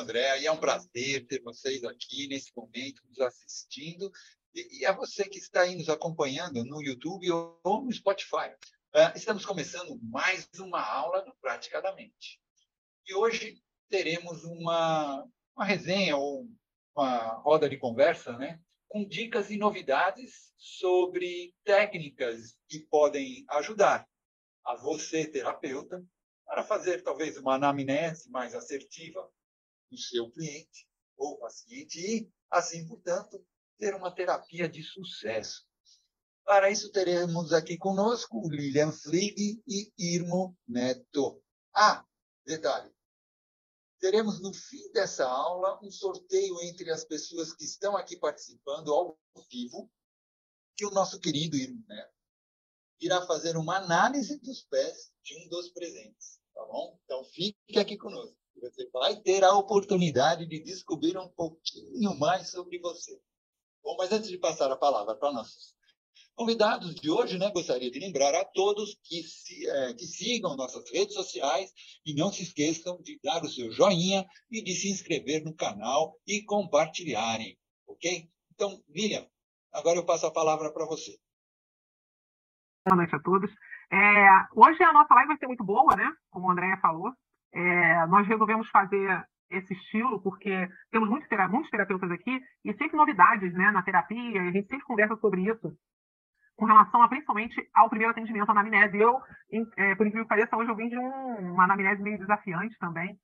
André e é um prazer ter vocês aqui nesse momento nos assistindo. E, a você que está aí nos acompanhando no YouTube ou no Spotify. Uh, estamos começando mais uma aula do Praticadamente. E hoje teremos uma, uma resenha ou uma roda de conversa, né? Com dicas e novidades sobre técnicas que podem ajudar a você, terapeuta, para fazer talvez uma anamnese mais assertiva do seu cliente ou paciente e, assim, portanto, ter uma terapia de sucesso. Para isso, teremos aqui conosco Lilian Flig e Irmo Neto. Ah, detalhe. Teremos no fim dessa aula um sorteio entre as pessoas que estão aqui participando ao vivo, que o nosso querido Irmo Neto irá fazer uma análise dos pés de um dos presentes tá bom? Então fique aqui conosco. Você vai ter a oportunidade de descobrir um pouquinho mais sobre você. Bom, mas antes de passar a palavra para nossos convidados de hoje, né, gostaria de lembrar a todos que, se, é, que sigam nossas redes sociais e não se esqueçam de dar o seu joinha e de se inscrever no canal e compartilharem, ok? Então, William, agora eu passo a palavra para você. Boa noite a todos. É, hoje a nossa live vai ser muito boa, né? Como a Andrea falou. É, nós resolvemos fazer esse estilo porque temos muitos, muitos terapeutas aqui e sempre novidades né, na terapia, a gente sempre conversa sobre isso com relação a, principalmente ao primeiro atendimento à anamnese. Eu, é, por incrível que pareça, hoje eu vim de um, uma anamnese meio desafiante também,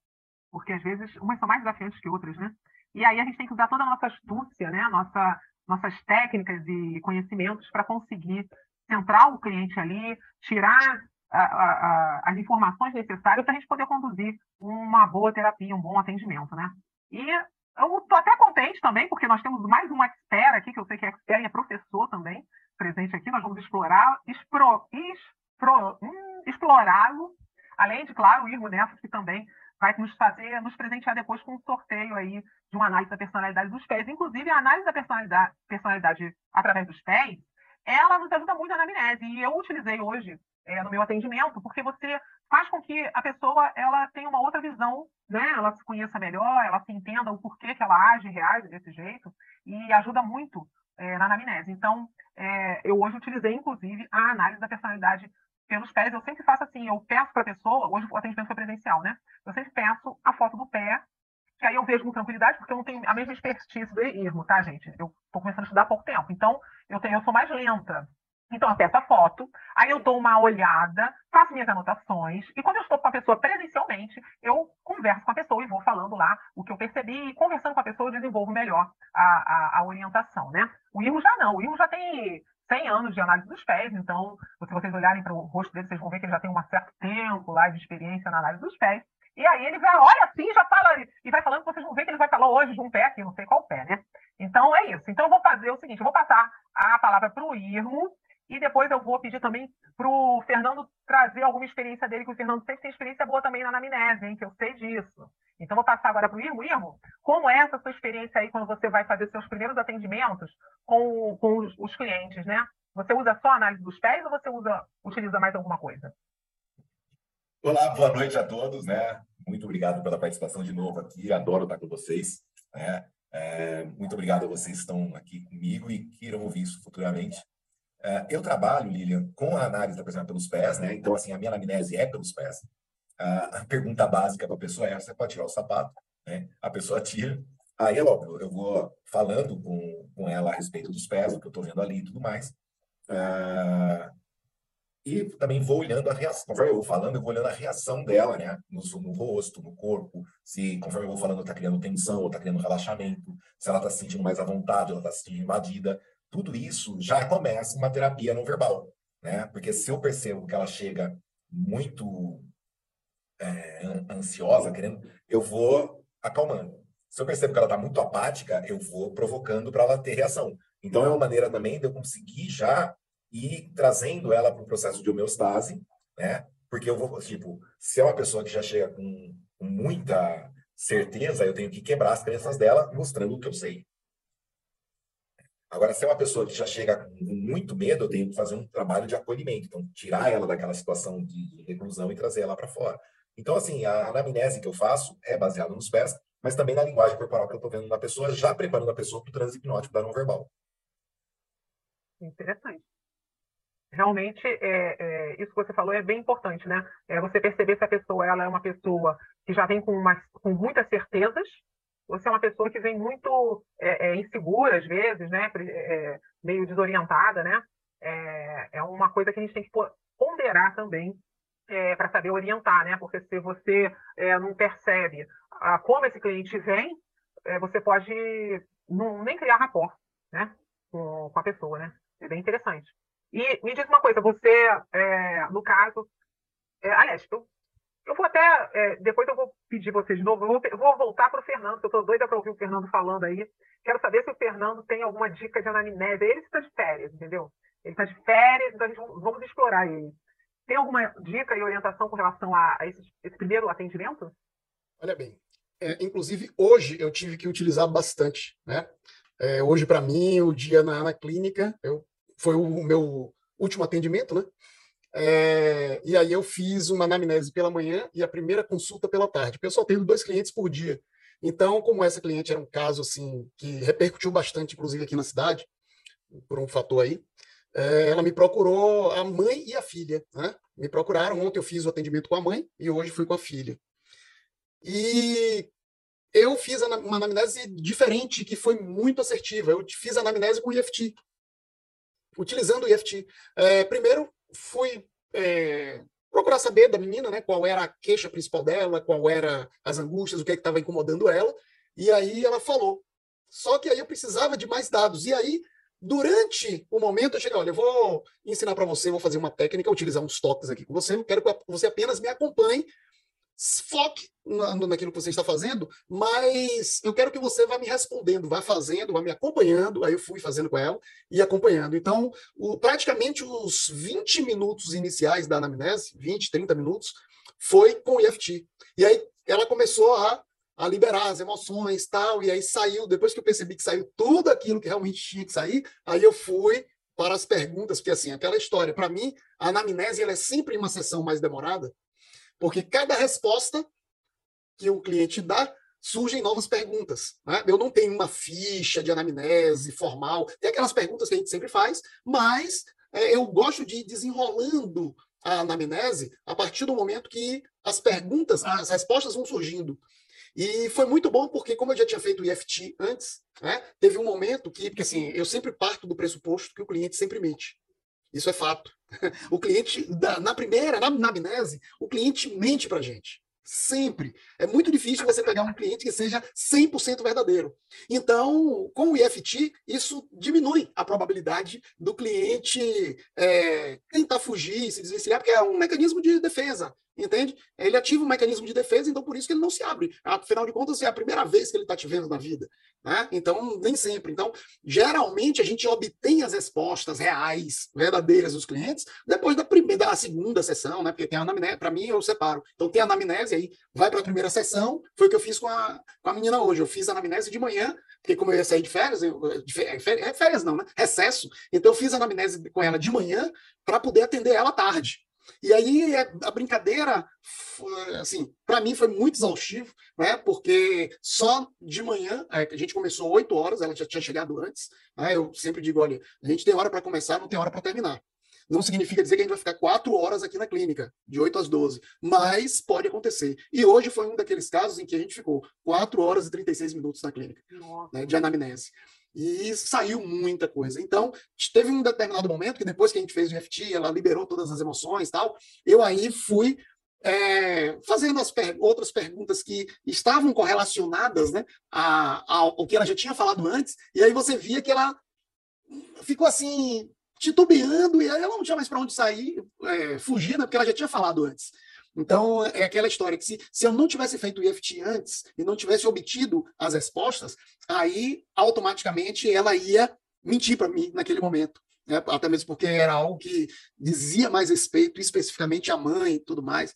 porque às vezes umas são mais desafiantes que outras, né? E aí a gente tem que usar toda a nossa astúcia, né? Nossa, nossas técnicas e conhecimentos para conseguir centrar o cliente ali, tirar as informações necessárias para a gente poder conduzir uma boa terapia, um bom atendimento, né? E eu estou até contente também, porque nós temos mais um expert aqui, que eu sei que é expert e é professor também, presente aqui. Nós vamos explorar, expro, expro, hum, explorá-lo, além de, claro, o Irmo Neto, que também vai nos fazer, nos presentear depois com um sorteio aí de uma análise da personalidade dos pés. Inclusive, a análise da personalidade, personalidade através dos pés ela nos ajuda muito na anamnese. E eu utilizei hoje é, no meu atendimento, porque você faz com que a pessoa ela tenha uma outra visão, né? ela se conheça melhor, ela se entenda o porquê que ela age reage desse jeito, e ajuda muito é, na anamnese. Então, é, eu hoje utilizei, inclusive, a análise da personalidade pelos pés. Eu sempre faço assim, eu peço para a pessoa, hoje o atendimento foi presencial, né? Eu sempre peço a foto do pé que aí eu vejo com tranquilidade, porque eu não tenho a mesma expertise do ermo, tá, gente? Eu estou começando a estudar há pouco tempo, então eu, tenho, eu sou mais lenta. Então, peço a foto, aí eu dou uma olhada, faço minhas anotações, e quando eu estou com a pessoa presencialmente, eu converso com a pessoa e vou falando lá o que eu percebi, e conversando com a pessoa eu desenvolvo melhor a, a, a orientação, né? O IRMO já não, o IRMO já tem 100 anos de análise dos pés, então, se vocês olharem para o rosto dele, vocês vão ver que ele já tem um certo tempo lá de experiência na análise dos pés, e aí ele vai, olha assim, já fala, e vai falando, vocês vão ver que ele vai falar hoje de um pé aqui, não sei qual pé, né? Então é isso. Então eu vou fazer o seguinte, eu vou passar a palavra para o Irmo, e depois eu vou pedir também para o Fernando trazer alguma experiência dele, que o Fernando sempre tem experiência boa também na anamnese, hein, que eu sei disso. Então vou passar agora para o Irmo. Irmo, como é essa sua experiência aí quando você vai fazer seus primeiros atendimentos com, com os, os clientes, né? Você usa só análise dos pés ou você usa, utiliza mais alguma coisa? Olá, boa noite a todos, né? Muito obrigado pela participação de novo aqui, adoro estar com vocês, né? É, muito obrigado a vocês que estão aqui comigo e que irão ouvir isso futuramente. É, eu trabalho, Lilian, com a análise da pessoa pelos pés, né? Então, assim, a minha anamnese é pelos pés. A, a pergunta básica para a pessoa é: você pode tirar o sapato? Né? A pessoa tira. Aí, eu vou falando com, com ela a respeito dos pés, o que eu estou vendo ali e tudo mais. Uh, e também vou olhando a reação, conforme eu vou falando, eu vou olhando a reação dela, né? No, no rosto, no corpo, se conforme eu vou falando, está criando tensão ou está criando relaxamento, se ela está se sentindo mais à vontade, ela está se sentindo invadida. Tudo isso já começa uma terapia não verbal, né? Porque se eu percebo que ela chega muito é, ansiosa, querendo, eu vou acalmando. Se eu percebo que ela está muito apática, eu vou provocando para ela ter reação. Então é uma maneira também de eu conseguir já e trazendo ela para o processo de homeostase, né? Porque eu vou, tipo, se é uma pessoa que já chega com, com muita certeza, eu tenho que quebrar as crenças dela mostrando o que eu sei. Agora, se é uma pessoa que já chega com muito medo, eu tenho que fazer um trabalho de acolhimento. Então, tirar ela daquela situação de reclusão e trazer ela para fora. Então, assim, a anamnese que eu faço é baseada nos pés, mas também na linguagem corporal que eu estou vendo na pessoa, já preparando a pessoa para o transe hipnótico da não verbal. Interessante. Realmente, é, é, isso que você falou é bem importante, né? É você perceber se a pessoa ela é uma pessoa que já vem com, uma, com muitas certezas, se é uma pessoa que vem muito é, é insegura, às vezes, né? É, meio desorientada, né? É, é, uma coisa que a gente tem que ponderar também é, para saber orientar, né? Porque se você é, não percebe ah, como esse cliente vem, é, você pode não, nem criar rapport, né? Com, com, a pessoa, né? É bem interessante. E me diz uma coisa, você, é, no caso, é, aliás, eu, eu vou até, é, depois eu vou pedir você de novo, vou, vou voltar para o Fernando, que eu estou doida para ouvir o Fernando falando aí. Quero saber se o Fernando tem alguma dica de anamnese. Ele está de férias, entendeu? Ele está de férias, então vamos explorar ele. Tem alguma dica e orientação com relação a, a esse, esse, primeiro atendimento? Olha bem, é, inclusive hoje eu tive que utilizar bastante, né? É, hoje para mim o dia na, na clínica eu, foi o meu último atendimento, né? É, e aí eu fiz uma anamnese pela manhã e a primeira consulta pela tarde. Eu só tenho dois clientes por dia. Então, como essa cliente era um caso assim que repercutiu bastante, inclusive aqui na cidade, por um fator aí, é, ela me procurou a mãe e a filha, né? Me procuraram, ontem eu fiz o atendimento com a mãe e hoje fui com a filha. E eu fiz uma anamnese diferente, que foi muito assertiva. Eu fiz a anamnese com IFT, utilizando o IFT. É, primeiro, fui é, procurar saber da menina, né, qual era a queixa principal dela, qual era as angústias, o que é estava incomodando ela. E aí ela falou. Só que aí eu precisava de mais dados. E aí Durante o momento, eu cheguei, olha, eu vou ensinar para você, vou fazer uma técnica, utilizar uns toques aqui com você, eu quero que você apenas me acompanhe, foque naquilo que você está fazendo, mas eu quero que você vá me respondendo, vá fazendo, vá me acompanhando. Aí eu fui fazendo com ela e acompanhando. Então, o, praticamente os 20 minutos iniciais da anamnese, 20, 30 minutos, foi com o EFT. E aí ela começou a a liberar as emoções tal, e aí saiu, depois que eu percebi que saiu tudo aquilo que realmente tinha que sair, aí eu fui para as perguntas, porque assim, aquela história, para mim, a anamnese ela é sempre uma sessão mais demorada, porque cada resposta que o cliente dá, surgem novas perguntas. Né? Eu não tenho uma ficha de anamnese formal, tem aquelas perguntas que a gente sempre faz, mas é, eu gosto de ir desenrolando a anamnese a partir do momento que as perguntas, as respostas vão surgindo. E foi muito bom porque, como eu já tinha feito o IFT antes, né, teve um momento que, porque assim, eu sempre parto do pressuposto que o cliente sempre mente. Isso é fato. O cliente, na primeira, na, amnese, o cliente mente para a gente. Sempre. É muito difícil você pegar um cliente que seja 100% verdadeiro. Então, com o IFT, isso diminui a probabilidade do cliente é, tentar fugir, se desvencilhar, porque é um mecanismo de defesa entende? Ele ativa um mecanismo de defesa, então por isso que ele não se abre. Afinal de contas, é a primeira vez que ele está te vendo na vida. Né? Então, nem sempre. Então, geralmente, a gente obtém as respostas reais, verdadeiras dos clientes, depois da primeira, da segunda sessão, né? Porque tem a anamnese, para mim, eu separo. Então, tem a anamnese aí, vai para a primeira sessão, foi o que eu fiz com a, com a menina hoje. Eu fiz a anamnese de manhã, porque como eu ia sair de férias, eu, de férias, é, férias não, né? Recesso. Então, eu fiz a anamnese com ela de manhã para poder atender ela à tarde. E aí é, a brincadeira, assim, para mim foi muito exaustivo, né? Porque só de manhã, é, a gente começou 8 horas, ela já tinha chegado antes. Né? Eu sempre digo, olha, a gente tem hora para começar, não tem hora para terminar. Não significa dizer que a gente vai ficar quatro horas aqui na clínica, de 8 às 12, mas pode acontecer. E hoje foi um daqueles casos em que a gente ficou 4 horas e 36 minutos na clínica, né, de anamnese. E saiu muita coisa. Então, teve um determinado momento que depois que a gente fez o EFT, ela liberou todas as emoções tal, eu aí fui é, fazendo as per outras perguntas que estavam correlacionadas né, a, ao que ela já tinha falado antes, e aí você via que ela ficou assim, titubeando, e aí ela não tinha mais para onde sair, é, fugir, né, porque ela já tinha falado antes. Então, é aquela história que se, se eu não tivesse feito o IFT antes e não tivesse obtido as respostas, aí automaticamente ela ia mentir para mim naquele momento. Né? Até mesmo porque era algo que dizia mais respeito, especificamente à mãe e tudo mais.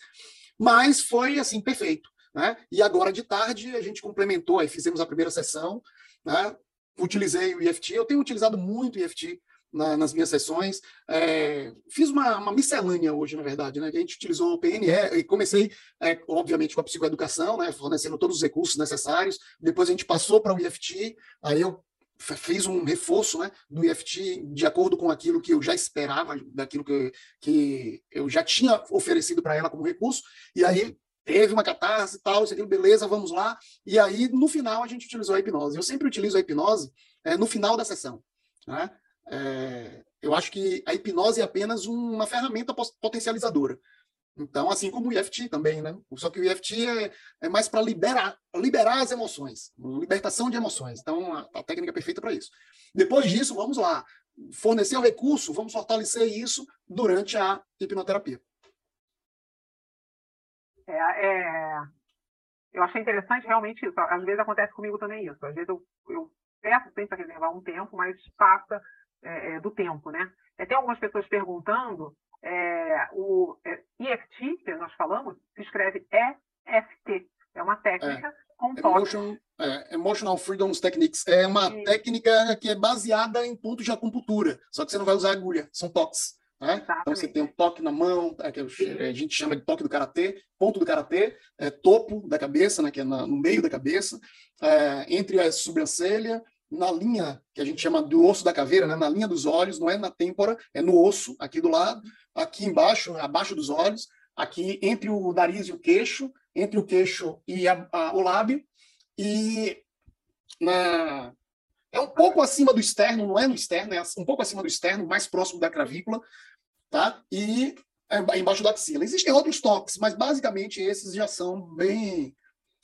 Mas foi, assim, perfeito. Né? E agora de tarde a gente complementou, aí fizemos a primeira sessão, né? utilizei o IFT. Eu tenho utilizado muito o IFT na, nas minhas sessões. É, fiz uma, uma, miscelânea hoje, na verdade, né? A gente utilizou o PNE e comecei, é, obviamente, com a psicoeducação, né? Fornecendo todos os recursos necessários. Depois a gente passou para o IFT, aí eu fiz um reforço né, do IFT de acordo com aquilo que eu já esperava, daquilo que, que eu já tinha oferecido para ela como recurso, e aí teve uma catarse e tal, isso aqui, beleza, vamos lá. E aí, no final, a gente utilizou a hipnose. Eu sempre utilizo a hipnose é, no final da sessão. Né? É, eu acho que a hipnose é apenas uma ferramenta potencializadora. Então, assim como o IFT também, né? Só que o IFT é, é mais para liberar, liberar as emoções, libertação de emoções. Então, a, a técnica é perfeita para isso. Depois disso, vamos lá, fornecer o recurso, vamos fortalecer isso durante a hipnoterapia. É, é, eu achei interessante realmente isso. Às vezes acontece comigo também isso. Às vezes eu, eu peço sempre reservar um tempo, mas passa é, é, do tempo, né? É, tem algumas pessoas perguntando, é, o é, EFT, que nós falamos, se escreve EFT. É uma técnica é, com Emotion, é, Emotional Freedom Techniques. É uma Sim. técnica que é baseada em pontos de acupuntura, só que você não vai usar agulha, são toques. Né? Então você tem um toque na mão, é, que a gente chama de toque do karatê, ponto do karatê, é, topo da cabeça, né, que é na, no meio da cabeça, é, entre a sobrancelha, na linha que a gente chama do osso da caveira, né, na linha dos olhos, não é na têmpora, é no osso, aqui do lado, aqui embaixo, abaixo dos olhos, aqui entre o nariz e o queixo, entre o queixo e a, a, o lábio, e na, é um pouco acima do externo, não é no externo, é um pouco acima do externo, mais próximo da clavícula, tá? E é, embaixo da axila. Existem outros toques, mas basicamente esses já são bem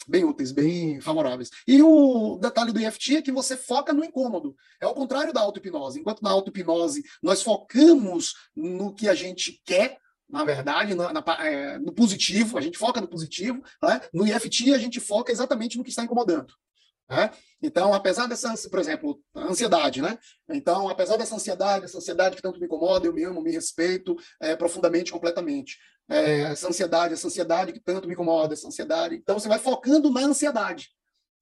bem úteis, bem favoráveis. E o detalhe do EFT é que você foca no incômodo. É o contrário da auto-hipnose. Enquanto na auto-hipnose nós focamos no que a gente quer, na verdade, na, na, é, no positivo, a gente foca no positivo, né? no EFT a gente foca exatamente no que está incomodando. Né? Então, apesar dessa, por exemplo, ansiedade, né? Então, apesar dessa ansiedade, essa ansiedade que tanto me incomoda, eu me amo, me respeito é, profundamente, completamente. É, essa ansiedade, essa ansiedade que tanto me incomoda, essa ansiedade. Então, você vai focando na ansiedade.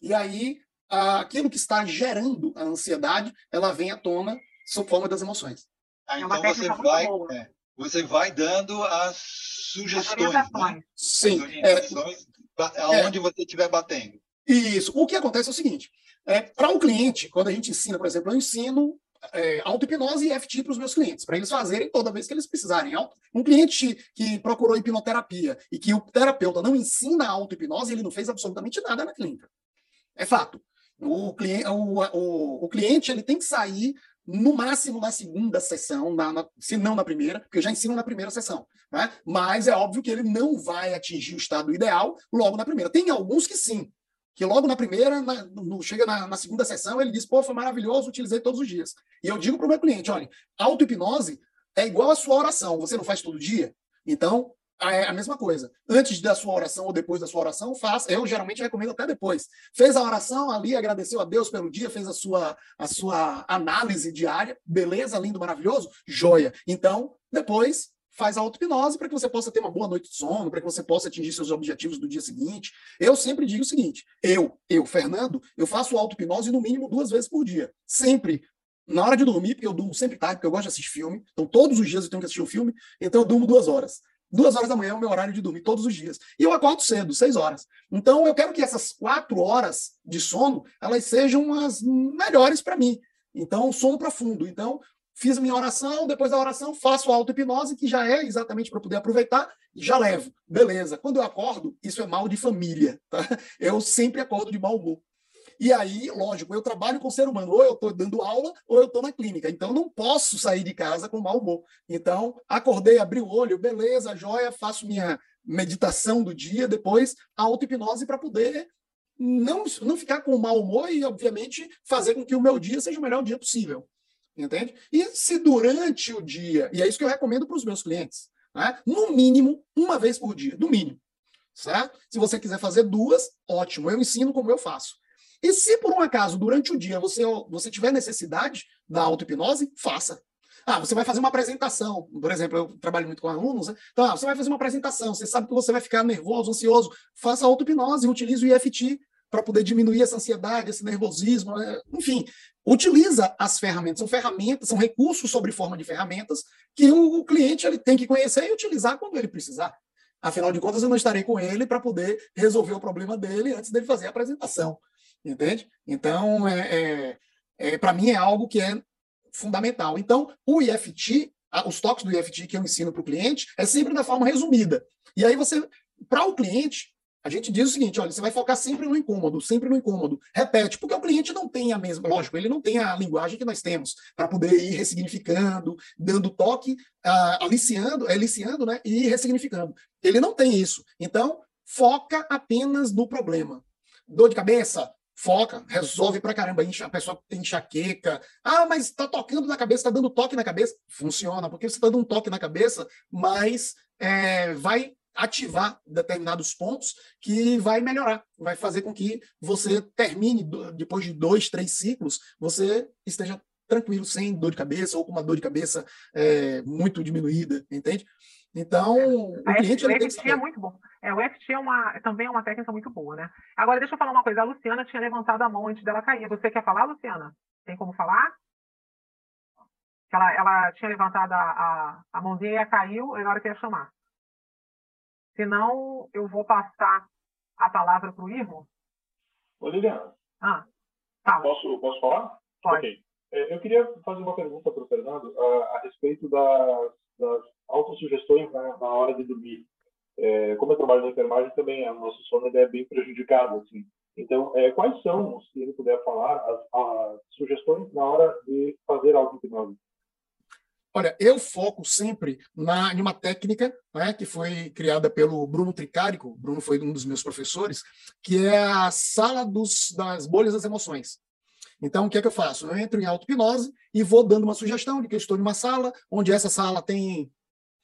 E aí, aquilo que está gerando a ansiedade, ela vem à tona sob forma das emoções. Ah, é então você vai, é, você vai dando as sugestões, né? Sim. As orientações, é, aonde você estiver batendo. Isso. O que acontece é o seguinte: é, para um cliente, quando a gente ensina, por exemplo, eu ensino é, auto-hipnose e EFT para os meus clientes, para eles fazerem toda vez que eles precisarem. Um cliente que procurou hipnoterapia e que o terapeuta não ensina auto-hipnose, ele não fez absolutamente nada na clínica. É fato. O cliente, o, o, o cliente ele tem que sair no máximo na segunda sessão, na, na, se não na primeira, porque eu já ensino na primeira sessão. Né? Mas é óbvio que ele não vai atingir o estado ideal logo na primeira. Tem alguns que sim, que logo na primeira, na, no, chega na, na, segunda sessão, ele diz, pô, foi maravilhoso, utilizei todos os dias. E eu digo para o meu cliente, olha, auto-hipnose é igual a sua oração, você não faz todo dia? Então, é a mesma coisa. Antes da sua oração ou depois da sua oração, faça. Eu geralmente recomendo até depois. Fez a oração ali, agradeceu a Deus pelo dia, fez a sua, a sua análise diária, beleza, lindo, maravilhoso, joia. Então, depois faz a auto-hipnose para que você possa ter uma boa noite de sono, para que você possa atingir seus objetivos do dia seguinte. Eu sempre digo o seguinte: eu, eu, Fernando, eu faço auto-hipnose no mínimo duas vezes por dia. Sempre. Na hora de dormir, porque eu durmo sempre tarde, porque eu gosto de assistir filme. Então, todos os dias eu tenho que assistir um filme, então eu durmo duas horas. Duas horas da manhã é o meu horário de dormir, todos os dias. E eu acordo cedo, seis horas. Então, eu quero que essas quatro horas de sono, elas sejam as melhores para mim. Então, sono profundo. Então, fiz minha oração, depois da oração faço a auto-hipnose, que já é exatamente para poder aproveitar, e já levo. Beleza. Quando eu acordo, isso é mal de família. Tá? Eu sempre acordo de mau humor. E aí, lógico, eu trabalho com o ser humano, ou eu estou dando aula, ou eu estou na clínica. Então, não posso sair de casa com mau humor. Então, acordei, abri o olho, beleza, joia, faço minha meditação do dia, depois auto-hipnose para poder não, não ficar com mau humor e, obviamente, fazer com que o meu dia seja o melhor dia possível entende? E se durante o dia, e é isso que eu recomendo para os meus clientes, né? no mínimo uma vez por dia, no mínimo, certo? Se você quiser fazer duas, ótimo, eu ensino como eu faço. E se por um acaso durante o dia você, você tiver necessidade da auto-hipnose, faça. Ah, você vai fazer uma apresentação, por exemplo, eu trabalho muito com alunos, né? então, ah, você vai fazer uma apresentação, você sabe que você vai ficar nervoso, ansioso, faça auto-hipnose, utilize o IFT para poder diminuir essa ansiedade, esse nervosismo, né? enfim, utiliza as ferramentas. São ferramentas, são recursos sobre forma de ferramentas que o cliente ele tem que conhecer e utilizar quando ele precisar. Afinal de contas, eu não estarei com ele para poder resolver o problema dele antes dele fazer a apresentação. Entende? Então, é, é, é para mim, é algo que é fundamental. Então, o IFT, os toques do IFT que eu ensino para o cliente, é sempre da forma resumida. E aí você, para o cliente, a gente diz o seguinte: olha, você vai focar sempre no incômodo, sempre no incômodo. Repete, porque o cliente não tem a mesma, lógico, ele não tem a linguagem que nós temos para poder ir ressignificando, dando toque, uh, aliciando, aliciando, né, e ressignificando. Ele não tem isso. Então, foca apenas no problema. Dor de cabeça? Foca, resolve pra caramba. A pessoa tem enxaqueca. Ah, mas tá tocando na cabeça, tá dando toque na cabeça. Funciona, porque você tá dando um toque na cabeça, mas é, vai ativar determinados pontos que vai melhorar, vai fazer com que você termine, depois de dois, três ciclos, você esteja tranquilo, sem dor de cabeça ou com uma dor de cabeça é, muito diminuída, entende? Então, o a cliente... F, o FT é muito bom. É, o FT é uma, também é uma técnica muito boa, né? Agora, deixa eu falar uma coisa. A Luciana tinha levantado a mão antes dela cair. Você quer falar, Luciana? Tem como falar? Ela, ela tinha levantado a, a, a mãozinha e caiu, e na hora que ia chamar. Senão, eu vou passar a palavra para o Irmo. Ô, Liliana. Ah, tá. Posso, posso falar? Pode. Okay. É, eu queria fazer uma pergunta para o Fernando a, a respeito das, das autossugestões na, na hora de dormir. É, como eu trabalho na enfermagem, também o nosso sono é bem prejudicado. Assim. Então, é, quais são, se ele puder falar, as, as sugestões na hora de fazer auto-hipnose? Olha, eu foco sempre na, em uma técnica né, que foi criada pelo Bruno Tricarico, Bruno foi um dos meus professores, que é a sala dos, das bolhas das emoções. Então, o que é que eu faço? Eu entro em auto-hipnose e vou dando uma sugestão de que eu estou em uma sala, onde essa sala tem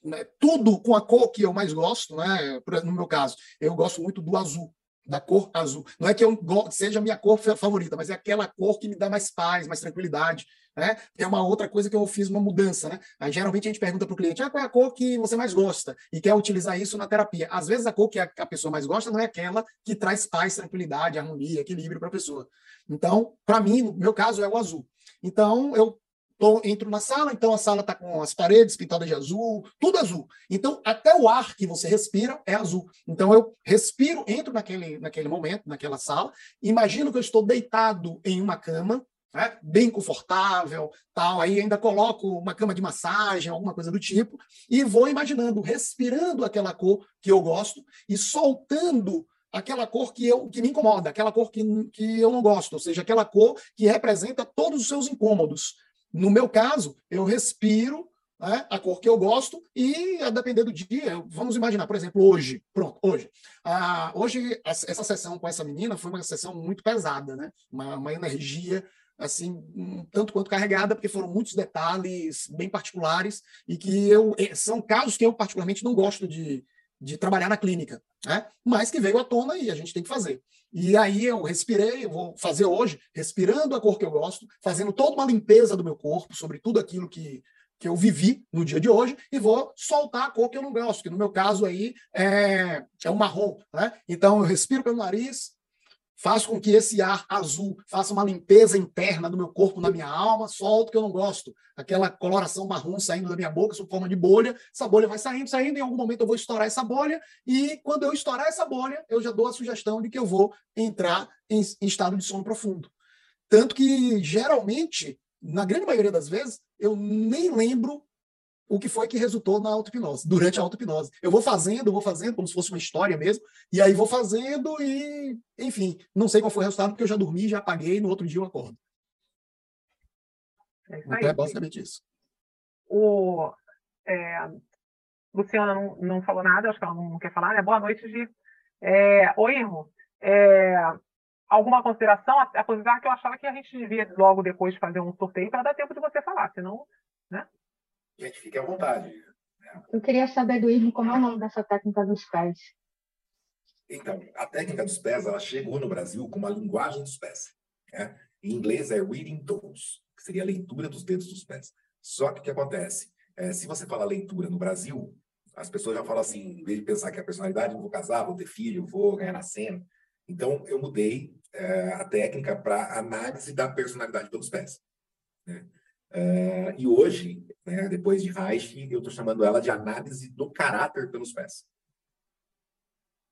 né, tudo com a cor que eu mais gosto, né? no meu caso, eu gosto muito do azul da cor azul. Não é que eu seja a minha cor favorita, mas é aquela cor que me dá mais paz, mais tranquilidade. Né? É uma outra coisa que eu fiz uma mudança. Né? Aí, geralmente a gente pergunta para o cliente ah, qual é a cor que você mais gosta e quer utilizar isso na terapia. Às vezes a cor que a, pessoa mais gosta não é aquela que traz paz, tranquilidade, harmonia, equilíbrio para a pessoa. Então, para mim, no meu caso, é o azul. Então, eu Tô, entro na sala, então a sala está com as paredes pintadas de azul, tudo azul. Então, até o ar que você respira é azul. Então, eu respiro, entro naquele, naquele momento, naquela sala, imagino que eu estou deitado em uma cama, né, bem confortável, tal. Aí ainda coloco uma cama de massagem, alguma coisa do tipo, e vou imaginando, respirando aquela cor que eu gosto e soltando aquela cor que, eu, que me incomoda, aquela cor que, que eu não gosto, ou seja, aquela cor que representa todos os seus incômodos. No meu caso, eu respiro né, a cor que eu gosto e, a depender do dia, vamos imaginar, por exemplo, hoje, pronto, hoje. Ah, hoje, essa sessão com essa menina foi uma sessão muito pesada, né? uma, uma energia assim, um tanto quanto carregada, porque foram muitos detalhes bem particulares e que eu eh, são casos que eu particularmente não gosto de, de trabalhar na clínica, né? mas que veio à tona e a gente tem que fazer. E aí eu respirei, eu vou fazer hoje, respirando a cor que eu gosto, fazendo toda uma limpeza do meu corpo sobre tudo aquilo que, que eu vivi no dia de hoje e vou soltar a cor que eu não gosto, que no meu caso aí é, é o marrom. Né? Então eu respiro pelo nariz, Faço com que esse ar azul faça uma limpeza interna do meu corpo, na minha alma, solto que eu não gosto. Aquela coloração marrom saindo da minha boca, sob forma de bolha. Essa bolha vai saindo, saindo. Em algum momento eu vou estourar essa bolha. E quando eu estourar essa bolha, eu já dou a sugestão de que eu vou entrar em, em estado de sono profundo. Tanto que, geralmente, na grande maioria das vezes, eu nem lembro o que foi que resultou na auto-hipnose, durante a auto-hipnose. Eu vou fazendo, vou fazendo, como se fosse uma história mesmo, e aí vou fazendo e, enfim, não sei qual foi o resultado, porque eu já dormi, já apaguei, no outro dia eu acordo. É então é basicamente isso. O, é, Luciana não, não falou nada, acho que ela não quer falar, né? Boa noite, Gi. É, o erro. É, alguma consideração? Apesar que eu achava que a gente devia logo depois fazer um sorteio para dar tempo de você falar, senão, né? Gente, fique à vontade. Eu queria saber do Irmo como é o nome dessa técnica dos pés. Então, a técnica dos pés ela chegou no Brasil com uma linguagem dos pés. Né? Em inglês é reading toes, que seria a leitura dos dedos dos pés. Só que o que acontece? É, se você fala leitura no Brasil, as pessoas já falam assim, em vez de pensar que a personalidade, vou casar, vou ter filho, vou ganhar na cena. Então, eu mudei é, a técnica para análise da personalidade pelos pés. Né? É, e hoje, né, depois de Reich, eu estou chamando ela de análise do caráter pelos pés.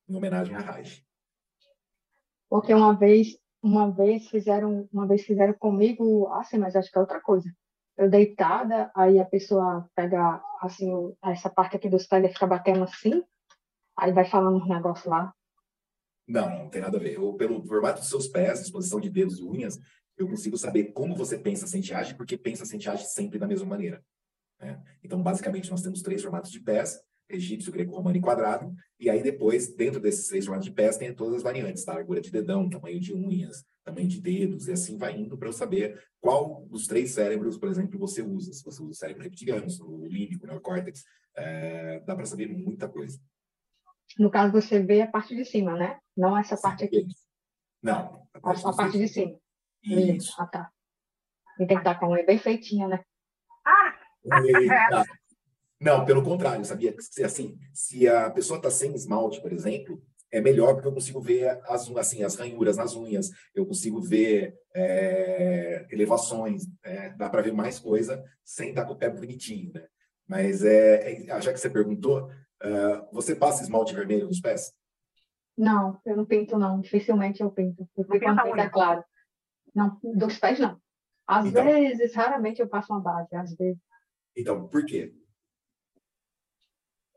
Em homenagem a Reich. Porque uma vez, uma vez fizeram, uma vez fizeram comigo, assim, mas acho que é outra coisa. Eu deitada, aí a pessoa pega assim essa parte aqui dos pés e fica batendo assim, aí vai falando uns negócios lá. Não, não tem nada a ver. Eu, pelo formato dos seus pés, disposição de dedos e unhas, eu consigo saber como você pensa, sente age, porque pensa, sente age sempre da mesma maneira. Né? Então, basicamente, nós temos três formatos de pés, egípcio, greco-romano e quadrado, e aí depois, dentro desses três formatos de pés, tem todas as variantes, tá? Largura de dedão, tamanho de unhas, tamanho de dedos, e assim vai indo para eu saber qual dos três cérebros, por exemplo, você usa. Se você usa o cérebro reptiliano, o límbico, o neocórtex, é, dá para saber muita coisa. No caso, você vê a parte de cima, né? Não essa Sim, parte aqui. Não. A parte, a parte de cima. Isso. Ah, tá. E tem que estar com a unha bem feitinha, né? Ah! Eita. Não, pelo contrário, sabia? Assim, se a pessoa está sem esmalte, por exemplo, é melhor porque eu consigo ver as, assim, as ranhuras nas unhas, eu consigo ver é, elevações, é, dá para ver mais coisa sem estar com o pé bonitinho, né? Mas é, é já que você perguntou, Uh, você passa esmalte vermelho nos pés? Não, eu não pinto, não. Dificilmente eu pinto. Porque quando pinta é claro. Não, dos pés não. Às então, vezes, raramente eu passo uma base, às vezes. Então, por quê?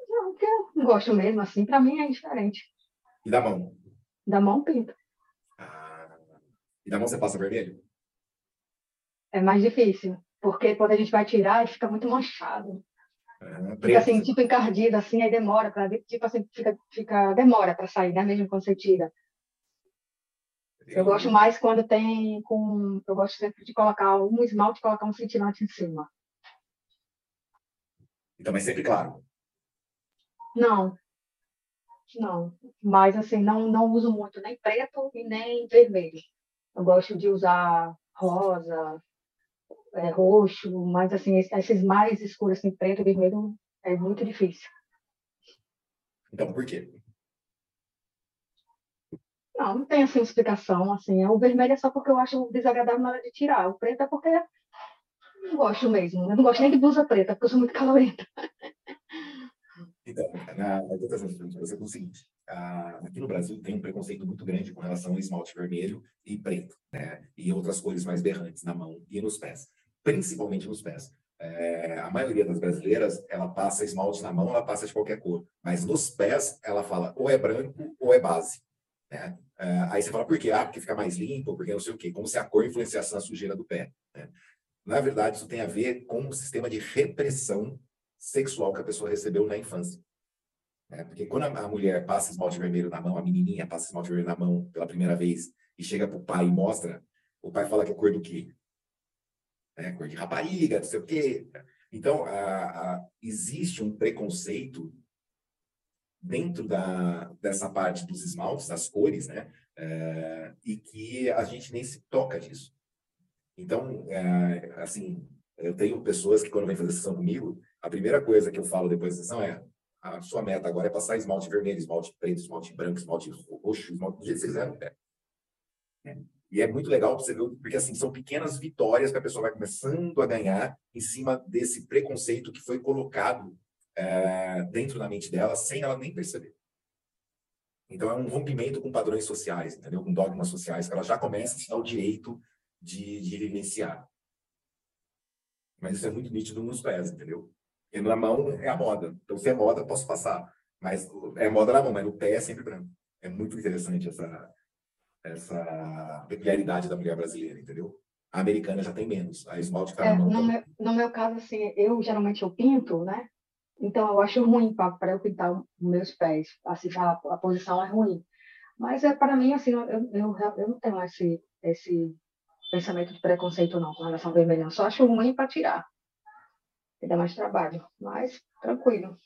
Não, porque eu gosto mesmo, assim, para mim é diferente. E da mão? Da mão pinto. Ah, e da mão você passa vermelho? É mais difícil, porque quando a gente vai tirar, fica muito manchado. É, fica assim, tipo encardido, assim, aí demora para tipo assim, fica, fica demora para sair, né? Mesmo quando você tira. Eu gosto mais quando tem com. Eu gosto sempre de colocar um esmalte e colocar um cintilante em cima. Então, mas sempre claro. Não. Não. Mas assim, não, não uso muito nem preto e nem vermelho. Eu gosto de usar rosa, é, roxo, mas assim, esses mais escuros, assim, preto, vermelho, é muito difícil. Então, por quê? Não, não tem assim explicação, assim, o vermelho é só porque eu acho desagradável na hora de tirar, o preto é porque não gosto mesmo, eu não gosto nem de blusa preta, porque eu sou muito calorenta. Então, na, na você é o seguinte, aqui no Brasil tem um preconceito muito grande com relação ao esmalte vermelho e preto, né? E outras cores mais berrantes na mão e nos pés principalmente nos pés. É, a maioria das brasileiras, ela passa esmalte na mão, ela passa de qualquer cor. Mas nos pés, ela fala ou é branco ou é base. Né? É, aí você fala, por quê? Ah, porque fica mais limpo, porque não sei o quê. Como se a cor influenciasse na sujeira do pé. Né? Na verdade, isso tem a ver com o sistema de repressão sexual que a pessoa recebeu na infância. É, porque quando a, mulher passa esmalte vermelho na mão, a menininha passa esmalte vermelho na mão pela primeira vez e chega para o pai e mostra, o pai fala que é cor do quê? né? cor de rapariga, não sei o quê. Então, a, a, existe um preconceito dentro da, dessa parte dos esmaltes, das cores, né? É, e que a gente nem se toca disso. Então, é, assim, eu tenho pessoas que quando vêm fazer sessão comigo, a primeira coisa que eu falo depois da sessão é a sua meta agora é passar esmalte vermelho, esmalte preto, esmalte branco, esmalte roxo, esmalte do jeito que vocês quiser no pé. E é muito legal você ver, porque assim, são pequenas vitórias que a pessoa vai começando a ganhar em cima desse preconceito que foi colocado é, dentro da mente dela, sem ela nem perceber. Então é um rompimento com padrões sociais, entendeu? Com dogmas sociais, que ela já começa a se dar o direito de, de vivenciar. Mas isso é muito nítido nos pés, entendeu? E na mão é a moda. Então, se é moda, posso passar. Mas é moda na mão, mas no pé é sempre branco. É muito interessante essa, essa peculiaridade da mulher brasileira, entendeu? A americana já tem menos. A esmalte é, no, meu, no meu caso, assim, eu geralmente eu pinto, né? Então eu acho ruim para eu pintar os meus pés. Assim, a, a posição é ruim. Mas é para mim, assim, eu, eu, eu não tenho esse, esse pensamento de preconceito não com relação ao vermelhão. Só acho ruim para tirar. E dá mais trabalho. Mas tranquilo.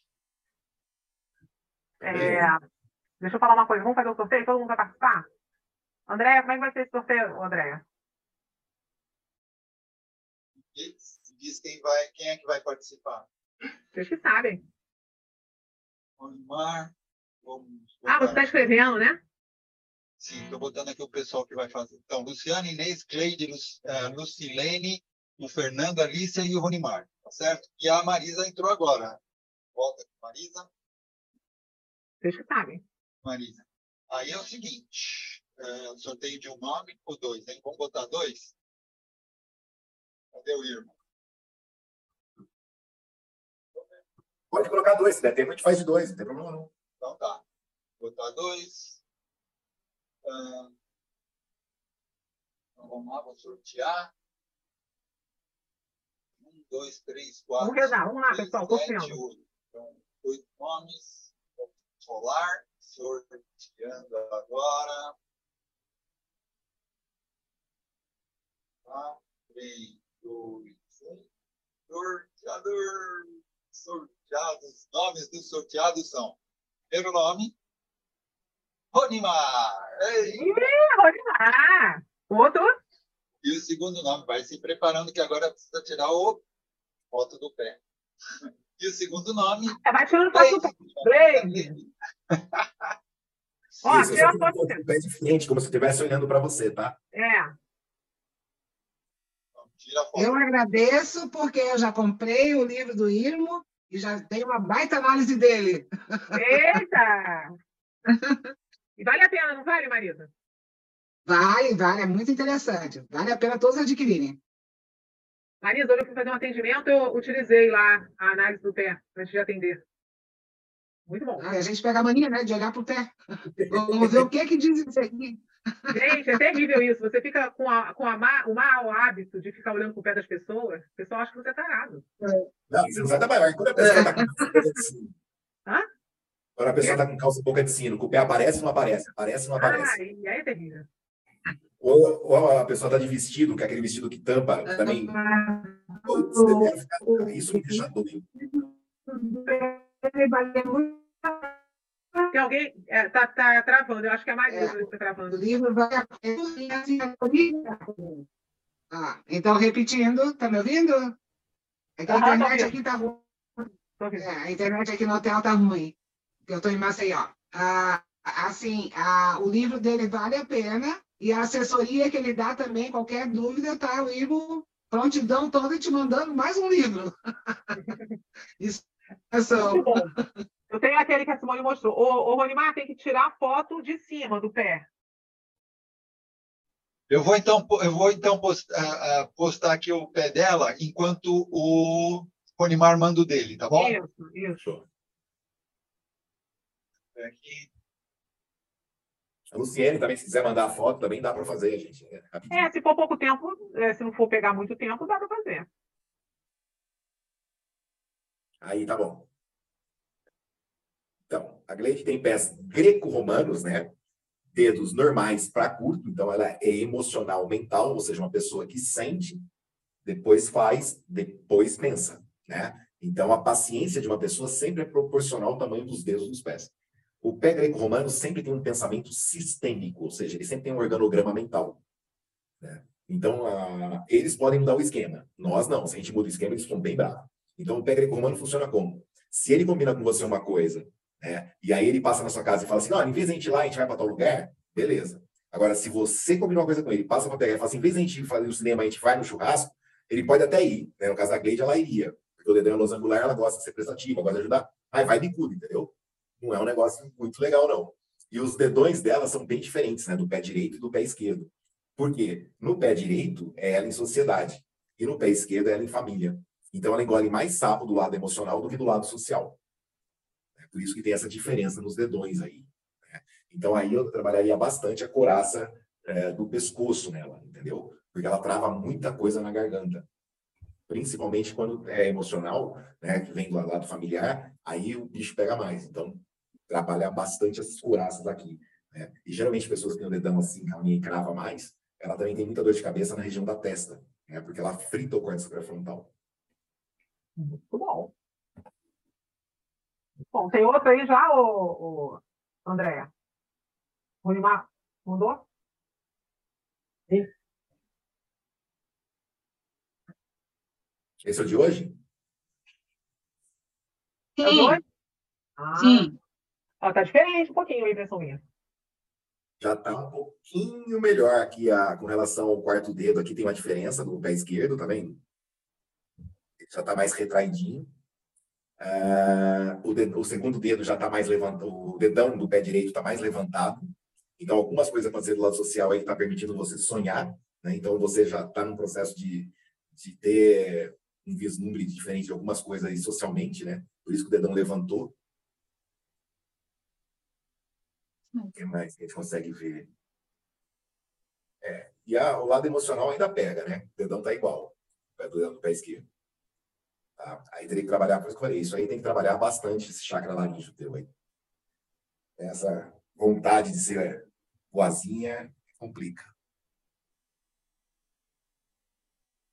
É, deixa eu falar uma coisa. Vamos fazer o sorteio? Todo mundo vai participar? Andréia, como é que vai ser esse sorteio, Andréia? Diz quem, vai, quem é que vai participar. Vocês que sabem. Osmar. Ah, você está escrevendo, né? Sim, estou botando aqui o pessoal que vai fazer. Então, Luciana, Inês, Cleide, Lu, uh, Lucilene, o Fernando, a Alicia e o Ronimar, tá certo? E a Marisa entrou agora. Volta aqui, Marisa. Vocês que sabem. Marisa. Aí é o seguinte, uh, sorteio de um nome ou dois, hein? Vamos botar dois? Cadê o irmão? Pode colocar dois, se der tempo a gente faz de dois, não tem problema não. Então tá. Vou botar dois. Ah, então vamos lá, vou sortear. Um, dois, três, quatro. Vamos rezar, vamos lá, três, pessoal, oito. Então, oito nomes. Vou rolar, sorteando agora. Tá? Três, dois, um. Sorteador. Sorteados. Nomes dos sorteados são. Primeiro nome, Ronimar. Ei. Ronimar. Outro? E o segundo nome, vai se preparando que agora precisa tirar o foto do pé. E o segundo nome. É, vai tirando foto do pé. Blade. Ó, tira a foto do pé de frente, como se estivesse olhando para você, tá? É. Então, eu agradeço porque eu já comprei o livro do Irmo e já tenho uma baita análise dele. Eita! E vale a pena, não vale, Marisa? Vale, vale, é muito interessante. Vale a pena todos adquirirem. Marisa, eu fui fazer um atendimento, eu utilizei lá a análise do pé antes de atender. Muito bom. Ah, a gente pega a mania, né, de olhar para o pé. Vamos ver o que que diz isso aqui. Gente, é terrível isso. Você fica com, a, com a má, o mau hábito de ficar olhando para o pé das pessoas, o pessoal acha que você está errado. Não, você não vai trabalhar. Quando a pessoa está com Hã? Quando a pessoa está com calça boca de sino, o pé aparece ou não aparece? Aparece ou não aparece? Ah, e aí é terrível. Ou, ou a pessoa está de vestido, que é aquele vestido que tampa também. isso me deixa doido. Tem alguém é, tá, tá travando, eu acho que é a Maria que está travando. O livro vai ah, então, repetindo, tá me ouvindo? É que a internet aqui tá ruim. É, a internet aqui no hotel tá ruim eu estou em Maceió. Ah, assim, ah, o livro dele vale a pena e a assessoria que ele dá também, qualquer dúvida, tá o livro prontidão toda te mandando mais um livro. Isso é só. Eu tenho aquele que a Simone mostrou. O, o Ronimar tem que tirar a foto de cima do pé. Eu vou então, eu vou então postar, postar aqui o pé dela enquanto o Ronimar manda o dele, tá bom? Isso, isso aqui. A Luciene também, se quiser mandar a foto, também dá para fazer, gente. É, é, se for pouco tempo, é, se não for pegar muito tempo, dá para fazer. Aí tá bom. Então, a Gleide tem pés greco-romanos, né? Dedos normais para curto, então ela é emocional mental, ou seja, uma pessoa que sente, depois faz, depois pensa, né? Então a paciência de uma pessoa sempre é proporcional ao tamanho dos dedos dos pés. O pé greco-romano sempre tem um pensamento sistêmico, ou seja, ele sempre tem um organograma mental. Né? Então, a, eles podem mudar o esquema. Nós não. Se a gente muda o esquema, eles ficam bem bravos. Então, o pé greco-romano funciona como? Se ele combina com você uma coisa, né? e aí ele passa na sua casa e fala assim, não, em vez de a gente ir lá, a gente vai para tal lugar, beleza. Agora, se você combinar uma coisa com ele, passa para pegar e fala assim, em vez de a gente ir fazer o cinema, a gente vai no churrasco, ele pode até ir. Né? No caso da Gleide, ela iria. Porque o Dedé é angular, ela gosta de ser prestativa, gosta de ajudar. Aí vai bicudo, entendeu? não é um negócio muito legal, não. E os dedões dela são bem diferentes, né? Do pé direito e do pé esquerdo. Por quê? No pé direito é ela em sociedade. E no pé esquerdo é ela em família. Então ela engole mais sapo do lado emocional do que do lado social. Por isso que tem essa diferença nos dedões aí. Né? Então aí eu trabalharia bastante a coraça é, do pescoço nela, entendeu? Porque ela trava muita coisa na garganta principalmente quando é emocional, né, que vem do lado familiar, aí o bicho pega mais. Então, trabalhar bastante essas couraças aqui. Né? E geralmente pessoas que têm o dedão assim, a minha crava mais, ela também tem muita dor de cabeça na região da testa, né? porque ela frita o córtex pré-frontal. Muito bom. Bom, tem outro aí já, o, o Andréa? O Limar mandou? Sim. Esse é o de hoje? Sim. É ah. Sim. Ó, tá diferente um pouquinho a impressão minha. já está um pouquinho melhor aqui a, com relação ao quarto dedo. Aqui tem uma diferença no pé esquerdo, tá vendo? Já está mais retraidinho. O, dedo, o, segundo dedo já está mais levantado, o dedão do pé direito está mais levantado. Então, algumas coisas acontecendo do lado social aí está permitindo você sonhar. Né? Então, você já está no processo de, de ter um vislumbre diferente de algumas coisas aí socialmente, né? Por isso que o dedão levantou. O que mais que a gente consegue ver? É. E a, o lado emocional ainda pega, né? O dedão tá igual. O dedão do pé esquerdo. Tá? Aí teria que trabalhar, por isso que eu falei, isso aí tem que trabalhar bastante, esse chakra laríngeo teu aí. Essa vontade de ser boazinha complica.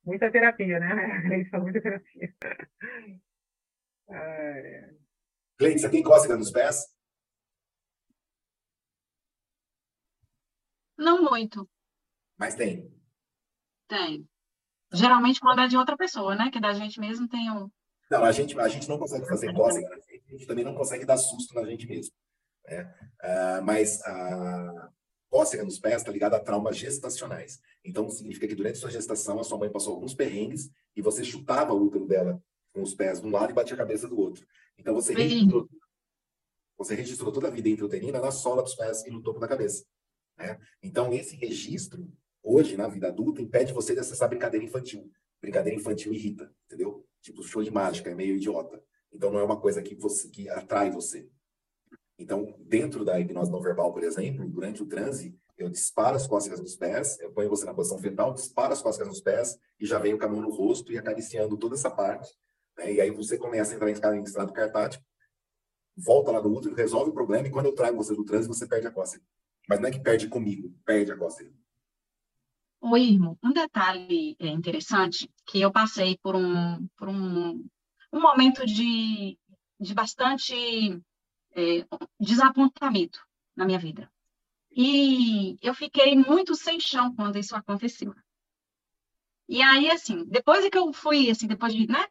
Muita terapia, né? Isso é muita terapia. Cleiton, você tem cócega nos pés? Não muito. Mas tem. Tem. Geralmente quando é de outra pessoa, né? Que da gente mesmo tem um. Não, a gente, a gente não consegue fazer cócega na gente, a gente também não consegue dar susto na gente mesmo. Né? Uh, mas a cócega nos pés está ligada a traumas gestacionais. Então, significa que durante sua gestação, a sua mãe passou alguns perrengues e você chutava o útero dela com os pés de um lado e batia a cabeça do outro. Então, você registrou, você registrou toda a vida intrauterina na sola dos pés e no topo da cabeça. Né? Então, esse registro, hoje, na vida adulta, impede você de acessar brincadeira infantil. Brincadeira infantil irrita, entendeu? Tipo, show de mágica, é meio idiota. Então, não é uma coisa que, você, que atrai você. Então, dentro da hipnose não verbal, por exemplo, durante o transe, eu disparo as cócegas nos pés, eu ponho você na posição fetal, disparo as cócegas nos pés e já venho com a mão no rosto e acariciando toda essa parte. Né? E aí você começa a entrar em estado cartático, volta lá no útero, resolve o problema e quando eu trago você do transe, você perde a cócega. Mas não é que perde comigo, perde a cócega. Oi, irmão. Um detalhe é, interessante que eu passei por um, por um, um momento de, de bastante é, desapontamento na minha vida. E eu fiquei muito sem chão quando isso aconteceu. E aí, assim, depois que eu fui, assim, depois de né,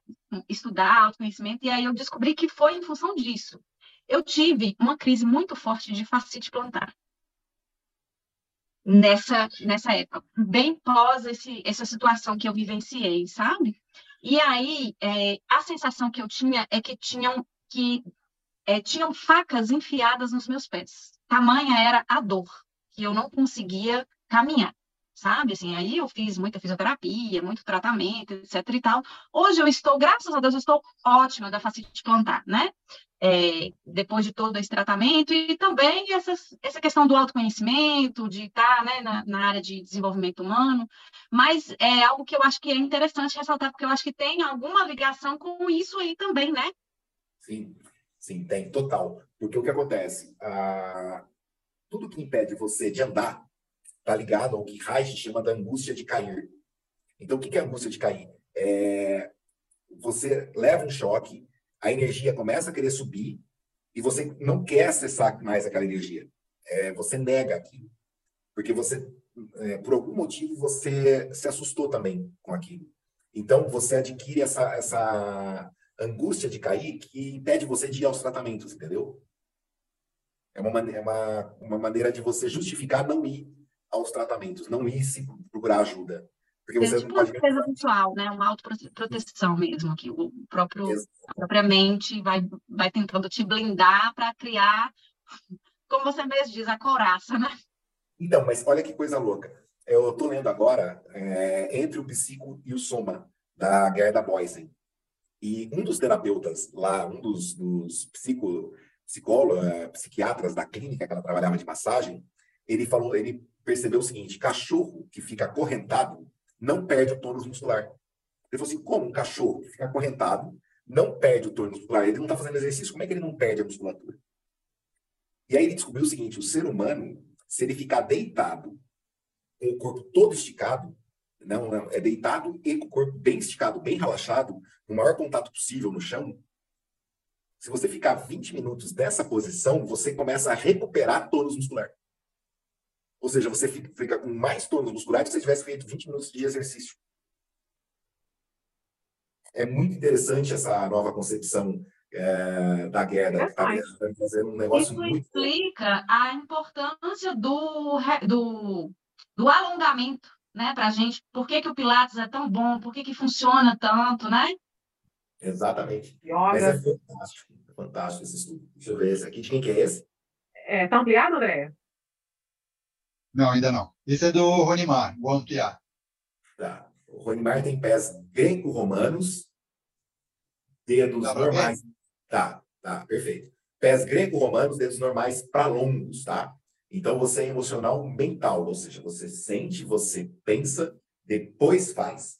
estudar autoconhecimento, e aí eu descobri que foi em função disso. Eu tive uma crise muito forte de fascite plantar nessa, nessa época, bem pós esse, essa situação que eu vivenciei, sabe? E aí, é, a sensação que eu tinha é que tinham, que, é, tinham facas enfiadas nos meus pés. Tamanha era a dor, que eu não conseguia caminhar, sabe? Assim, aí eu fiz muita fisioterapia, muito tratamento, etc e tal. Hoje eu estou, graças a Deus, eu estou ótima da facite plantar, né? é, depois de todo esse tratamento, e também essas, essa questão do autoconhecimento, de estar né, na, na, área de desenvolvimento humano, mas é algo que eu acho que é interessante ressaltar, porque eu acho que tem alguma ligação com isso aí também, né? Sim, sim, tem, total. Porque o que acontece? Ah, tudo que impede você de andar está ligado ao que Reich chama da angústia de cair. Então, o que é a angústia de cair? É, você leva um choque, a energia começa a querer subir e você não quer acessar mais aquela energia. É, você nega aquilo. Porque você, é, por algum motivo, você se assustou também com aquilo. Então, você adquire essa, essa angústia de cair que impede você de ir aos tratamentos, entendeu? É uma, é uma, uma maneira de você justificar não ir aos tratamentos, não ir se procurar ajuda. Porque você tipo não pode... uma defesa pessoal, né? Uma autoproteção mesmo, que o próprio a própria mente vai, vai tentando te blindar para criar, como você mesmo diz, a coraça, né? Então, mas olha que coisa louca. Eu estou lendo agora é, Entre o Psico e o Soma, da Gerda Boysen. E um dos terapeutas lá, um dos, dos psico, psicólogos, é, psiquiatras da clínica que ela trabalhava de massagem, ele falou, ele percebeu o seguinte: cachorro que fica acorrentado não perde o tônus muscular. Ele falou assim: como um cachorro que fica acorrentado não perde o tônus muscular? Ele não está fazendo exercício, como é que ele não perde a musculatura? E aí ele descobriu o seguinte: o ser humano, se ele ficar deitado, com o corpo todo esticado, não, não, é deitado e com o corpo bem esticado, bem relaxado, o maior contato possível no chão. Se você ficar 20 minutos nessa posição, você começa a recuperar tônus muscular. Ou seja, você fica com mais tônus muscular que se você tivesse feito 20 minutos de exercício. É muito interessante essa nova concepção é, da guerra, está fazendo um negócio Isso muito explica a importância do, do, do alongamento, né, para a gente. Por que, que o Pilates é tão bom? Por que, que funciona tanto, né? Exatamente. Yoga. Mas é fantástico, é fantástico esse estudo. Deixa eu ver esse aqui. De quem que é esse? É, tá ampliado, André? Não, ainda não. Esse é do Ronimar, vou ampliar. Tá. O Ronimar tem pés greco-romanos, dedos normais. Tá, tá, perfeito. Pés greco-romanos, dedos normais para longos, tá? Então você é emocional mental, ou seja, você sente, você pensa, depois faz.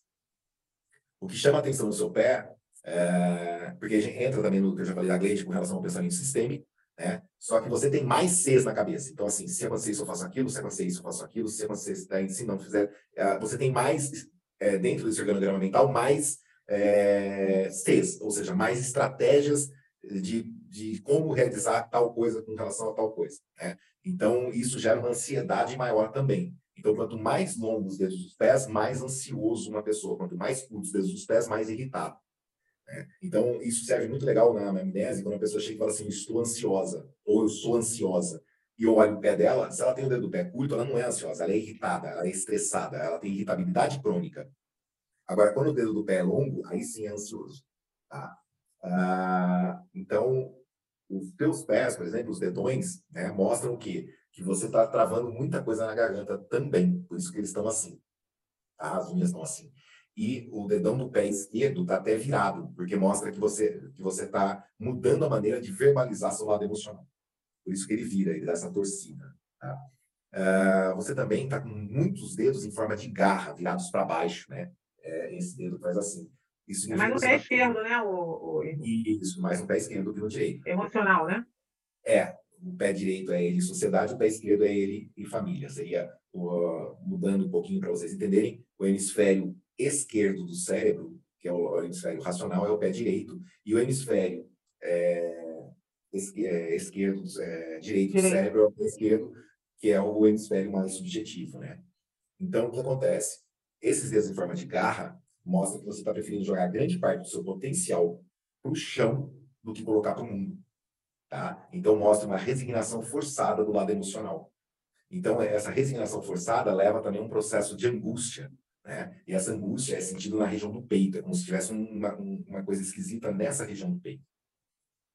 O que chama atenção no seu pé, é... porque a gente entra também no que eu já falei da Gleide com relação ao pensamento sistêmico, né? Só que você tem mais Cs na cabeça. Então, assim, se acontecer isso, eu faço aquilo, se acontecer isso, eu faço aquilo, se acontecer isso, daí, se não fizer. é, Você tem mais, é, dentro desse organograma mental, mais é, Cs, ou seja, mais estratégias de, de como realizar tal coisa com relação a tal coisa. Né? Então, isso gera uma ansiedade maior também. Então, quanto mais longos os dedos dos pés, mais ansioso uma pessoa. Quanto mais curtos os dedos dos pés, mais irritado. Né? Então, isso serve muito legal na amnésia, quando a pessoa chega e fala assim, estou ansiosa, ou eu sou ansiosa, e eu olho o pé dela, se ela tem o dedo do pé curto, ela não é ansiosa, ela é irritada, ela é estressada, ela tem irritabilidade crônica. Agora, quando o dedo do pé é longo, aí sim é ansioso. Tá? Ah, então, os teus pés, por exemplo, os dedões, né, mostram o quê? Que você está travando muita coisa na garganta também. Por isso que eles estão assim. Tá? As unhas estão assim. E o dedão do pé esquerdo está até virado, porque mostra que você que você está mudando a maneira de verbalizar seu lado emocional. Por isso que ele vira, ele dá essa torcida. Tá? Ah, você também está com muitos dedos em forma de garra, virados para baixo, né? É, esse dedo faz assim. Isso É mais no significa pé tá- esquerdo, né? O, o Isso, mais no pé esquerdo do que no direito. emocional, né? É, o pé direito é ele sociedade, o pé esquerdo é ele e família. Seria, o- mudando um pouquinho para vocês entenderem, o hemisfério esquerdo do cérebro, que é o hemisfério racional, é o pé direito, e o hemisfério é, é, esquerdo, é, direito do Direito. cérebro é o pé esquerdo, que é o hemisfério mais subjetivo, né? Então, o que acontece? Esses dedos em forma de garra mostram que você está preferindo jogar grande parte do seu potencial para o chão do que colocar para o mundo. Tá? Então, mostra uma resignação forçada do lado emocional. Então, essa resignação forçada leva também a um processo de angústia. Né? E essa angústia é sentida na região do peito, é como se tivesse uma, um- uma coisa esquisita nessa região do peito.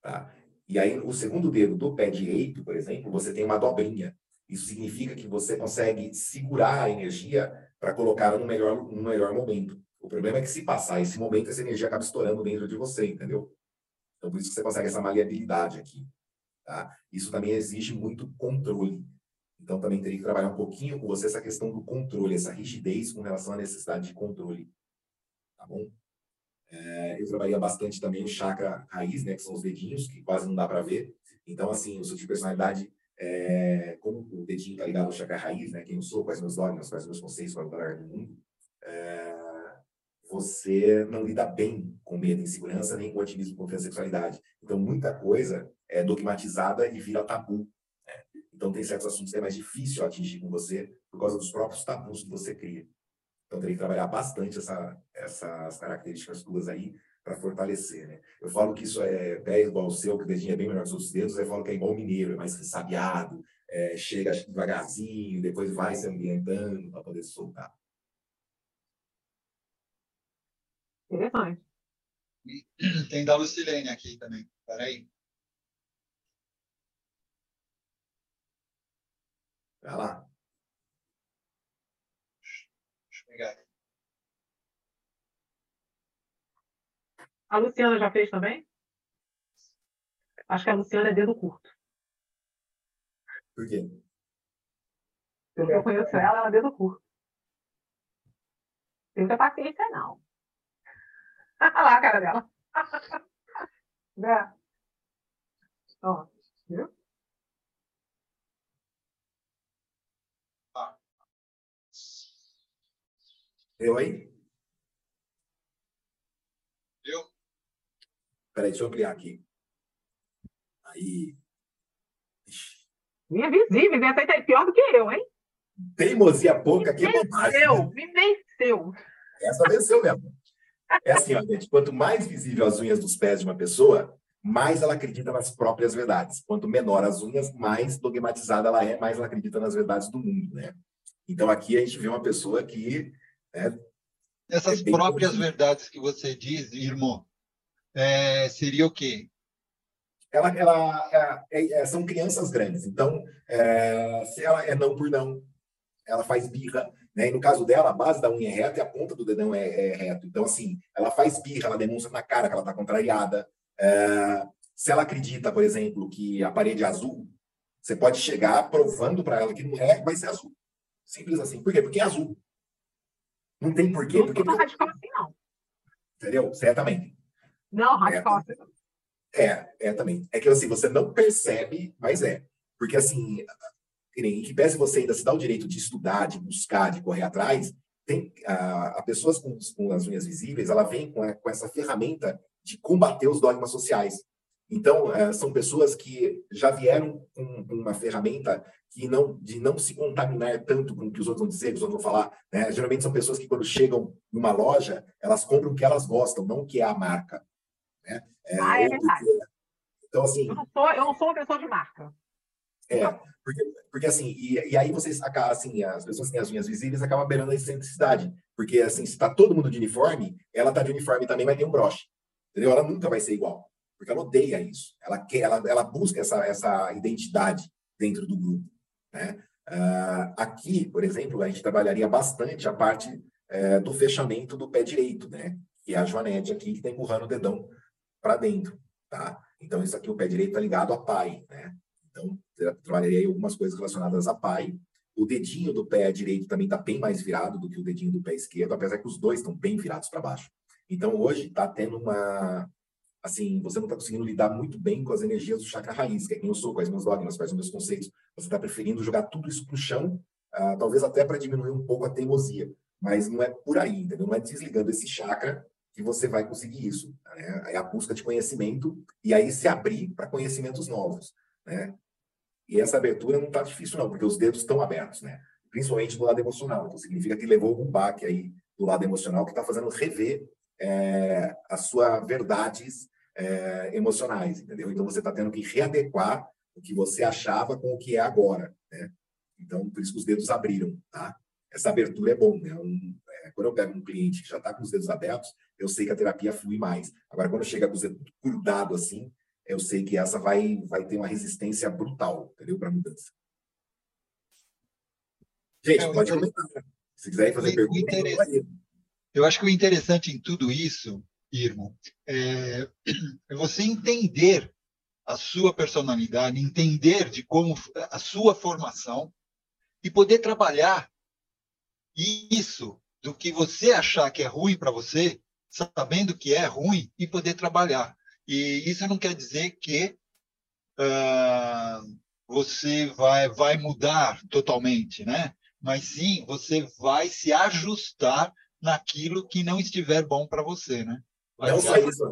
Tá? E aí, o segundo dedo do pé direito, por exemplo, você tem uma dobrinha. Isso significa que você consegue segurar a energia para colocá-la no melhor, no melhor momento. O problema é que se passar esse momento, essa energia acaba estourando dentro de você, entendeu? Então, por isso que você consegue essa maleabilidade aqui. Tá? Isso também exige muito controle. Então, também teria que trabalhar um pouquinho com você essa questão do controle, essa rigidez com relação à necessidade de controle. Tá bom? É, eu trabalhei bastante também o chakra raiz, né, que são os dedinhos, que quase não dá para ver. Então, assim, o seu tipo de personalidade, é, como o dedinho está ligado ao chakra raiz, né, quem eu sou, quais meus dogmas, quais meus conceitos, qual é o lugar no mundo, é, você não lida bem com medo, insegurança, nem com otimismo, confiança e sexualidade. Então, muita coisa é dogmatizada e vira tabu. Então, tem certos assuntos que é mais difícil atingir com você por causa dos próprios tabus que você cria. Então, teria que trabalhar bastante essa, essas características tuas aí para fortalecer, né? Eu falo que isso é pé igual ao seu, que o dedinho é bem melhor que os outros dedos, eu falo que é igual o mineiro, é mais ressabiado, é, chega devagarzinho, depois vai se ambientando para poder soltar. Interessante. Tem da Lucilene aqui também. Peraí. Vai lá. Deixa eu pegar aqui. A Luciana já fez também? Acho que a Luciana é dedo curto. Por quê? Pelo que eu conheço ela, ela é dedo curto. Tem muita paciência, não. Olha lá a cara dela. né? Ó, viu? Eu aí? Viu? Peraí, deixa eu ampliar aqui. Aí. Ixi, Minha visível, essa aí tá pior do que eu, hein? Teimosia pouca, que bobagem. Venceu, né? me venceu. Essa venceu mesmo. É assim, ó, gente, quanto mais visível as unhas dos pés de uma pessoa, mais ela acredita nas próprias verdades. Quanto menor as unhas, mais dogmatizada ela é, mais ela acredita nas verdades do mundo, né? Então aqui a gente vê uma pessoa que né, essas é próprias verdades que você diz, irmão, é, seria o quê? Ela, ela é, é, são crianças grandes, então é, se ela é não por não, ela faz birra, né? E no caso dela, a base da unha é reta e a ponta do dedão é, é reto. Então, assim, ela faz birra, ela demonstra na cara que ela está contrariada. É, se ela acredita, por exemplo, que a parede é azul, você pode chegar provando para ela que não é, vai ser azul. Simples assim. Por quê? Porque é azul. Não tem porquê. Não porque... não radical assim, não. Entendeu? Certamente. Não, radical assim. É, é também. É que assim, você não percebe, mas é. Porque assim, em que pese você ainda se dá o direito de estudar, de buscar, de correr atrás, tem a, a pessoas com, com, as unhas visíveis, ela vem com, a, com essa ferramenta de combater os dogmas sociais. Então, é, são pessoas que já vieram com uma ferramenta que não, de não se contaminar tanto com o que os outros vão dizer, que os outros vão falar. Né? Geralmente são pessoas que, quando chegam numa loja, elas compram o que elas gostam, não o que é a marca. Né? É, ah, é verdade. Então, assim... Eu não, sou, eu não sou uma pessoa de marca. É, porque, porque assim, e, e aí vocês acabam, assim, as pessoas que têm as unhas visíveis acabam beirando a excentricidade. Porque, assim, se está todo mundo de uniforme, ela está de uniforme também, mas tem um broche. Entendeu? Ela nunca vai ser igual porque ela odeia isso. Ela quer, ela, ela busca essa, essa identidade dentro do grupo. Né? Uh, aqui, por exemplo, a gente trabalharia bastante a parte uh, do fechamento do pé direito, né? Que é a joanete aqui que está empurrando o dedão para dentro, tá? Então, isso aqui, o pé direito está ligado a pai, né? Então, trabalharia algumas coisas relacionadas a pai. O dedinho do pé direito também está bem mais virado do que o dedinho do pé esquerdo, apesar que os dois estão bem virados para baixo. Então, hoje está tendo uma, assim, você não está conseguindo lidar muito bem com as energias do chakra raiz, que é quem eu sou, quais meus dogmas, quais os meus conceitos. Você está preferindo jogar tudo isso para o chão, uh, talvez até para diminuir um pouco a teimosia. Mas não é por aí, entendeu? Não é desligando esse chakra que você vai conseguir isso. Né? É a busca de conhecimento e aí se abrir para conhecimentos novos, né? E essa abertura não está difícil não, porque os dedos estão abertos, né? Principalmente do lado emocional. Então significa que levou algum baque aí do lado emocional que está fazendo rever é, as suas verdades é, emocionais, entendeu? Então você está tendo que readequar o que você achava com o que é agora, né? Então por isso que os dedos abriram, tá? Essa abertura é bom, né? Um, é, quando eu pego um cliente que já está com os dedos abertos, eu sei que a terapia flui mais. Agora quando chega com os dedos grudados assim, eu sei que essa vai vai ter uma resistência brutal, entendeu? Para mudança. Gente, é, pode comentar. Se quiserem fazer perguntas, eu acho que o interessante em tudo isso Irmão, é, é você entender a sua personalidade, entender de como a sua formação e poder trabalhar isso do que você achar que é ruim para você, sabendo que é ruim e poder trabalhar. E isso não quer dizer que uh, você vai, vai mudar totalmente, né? Mas sim, você vai se ajustar naquilo que não estiver bom para você, né? Não só isso,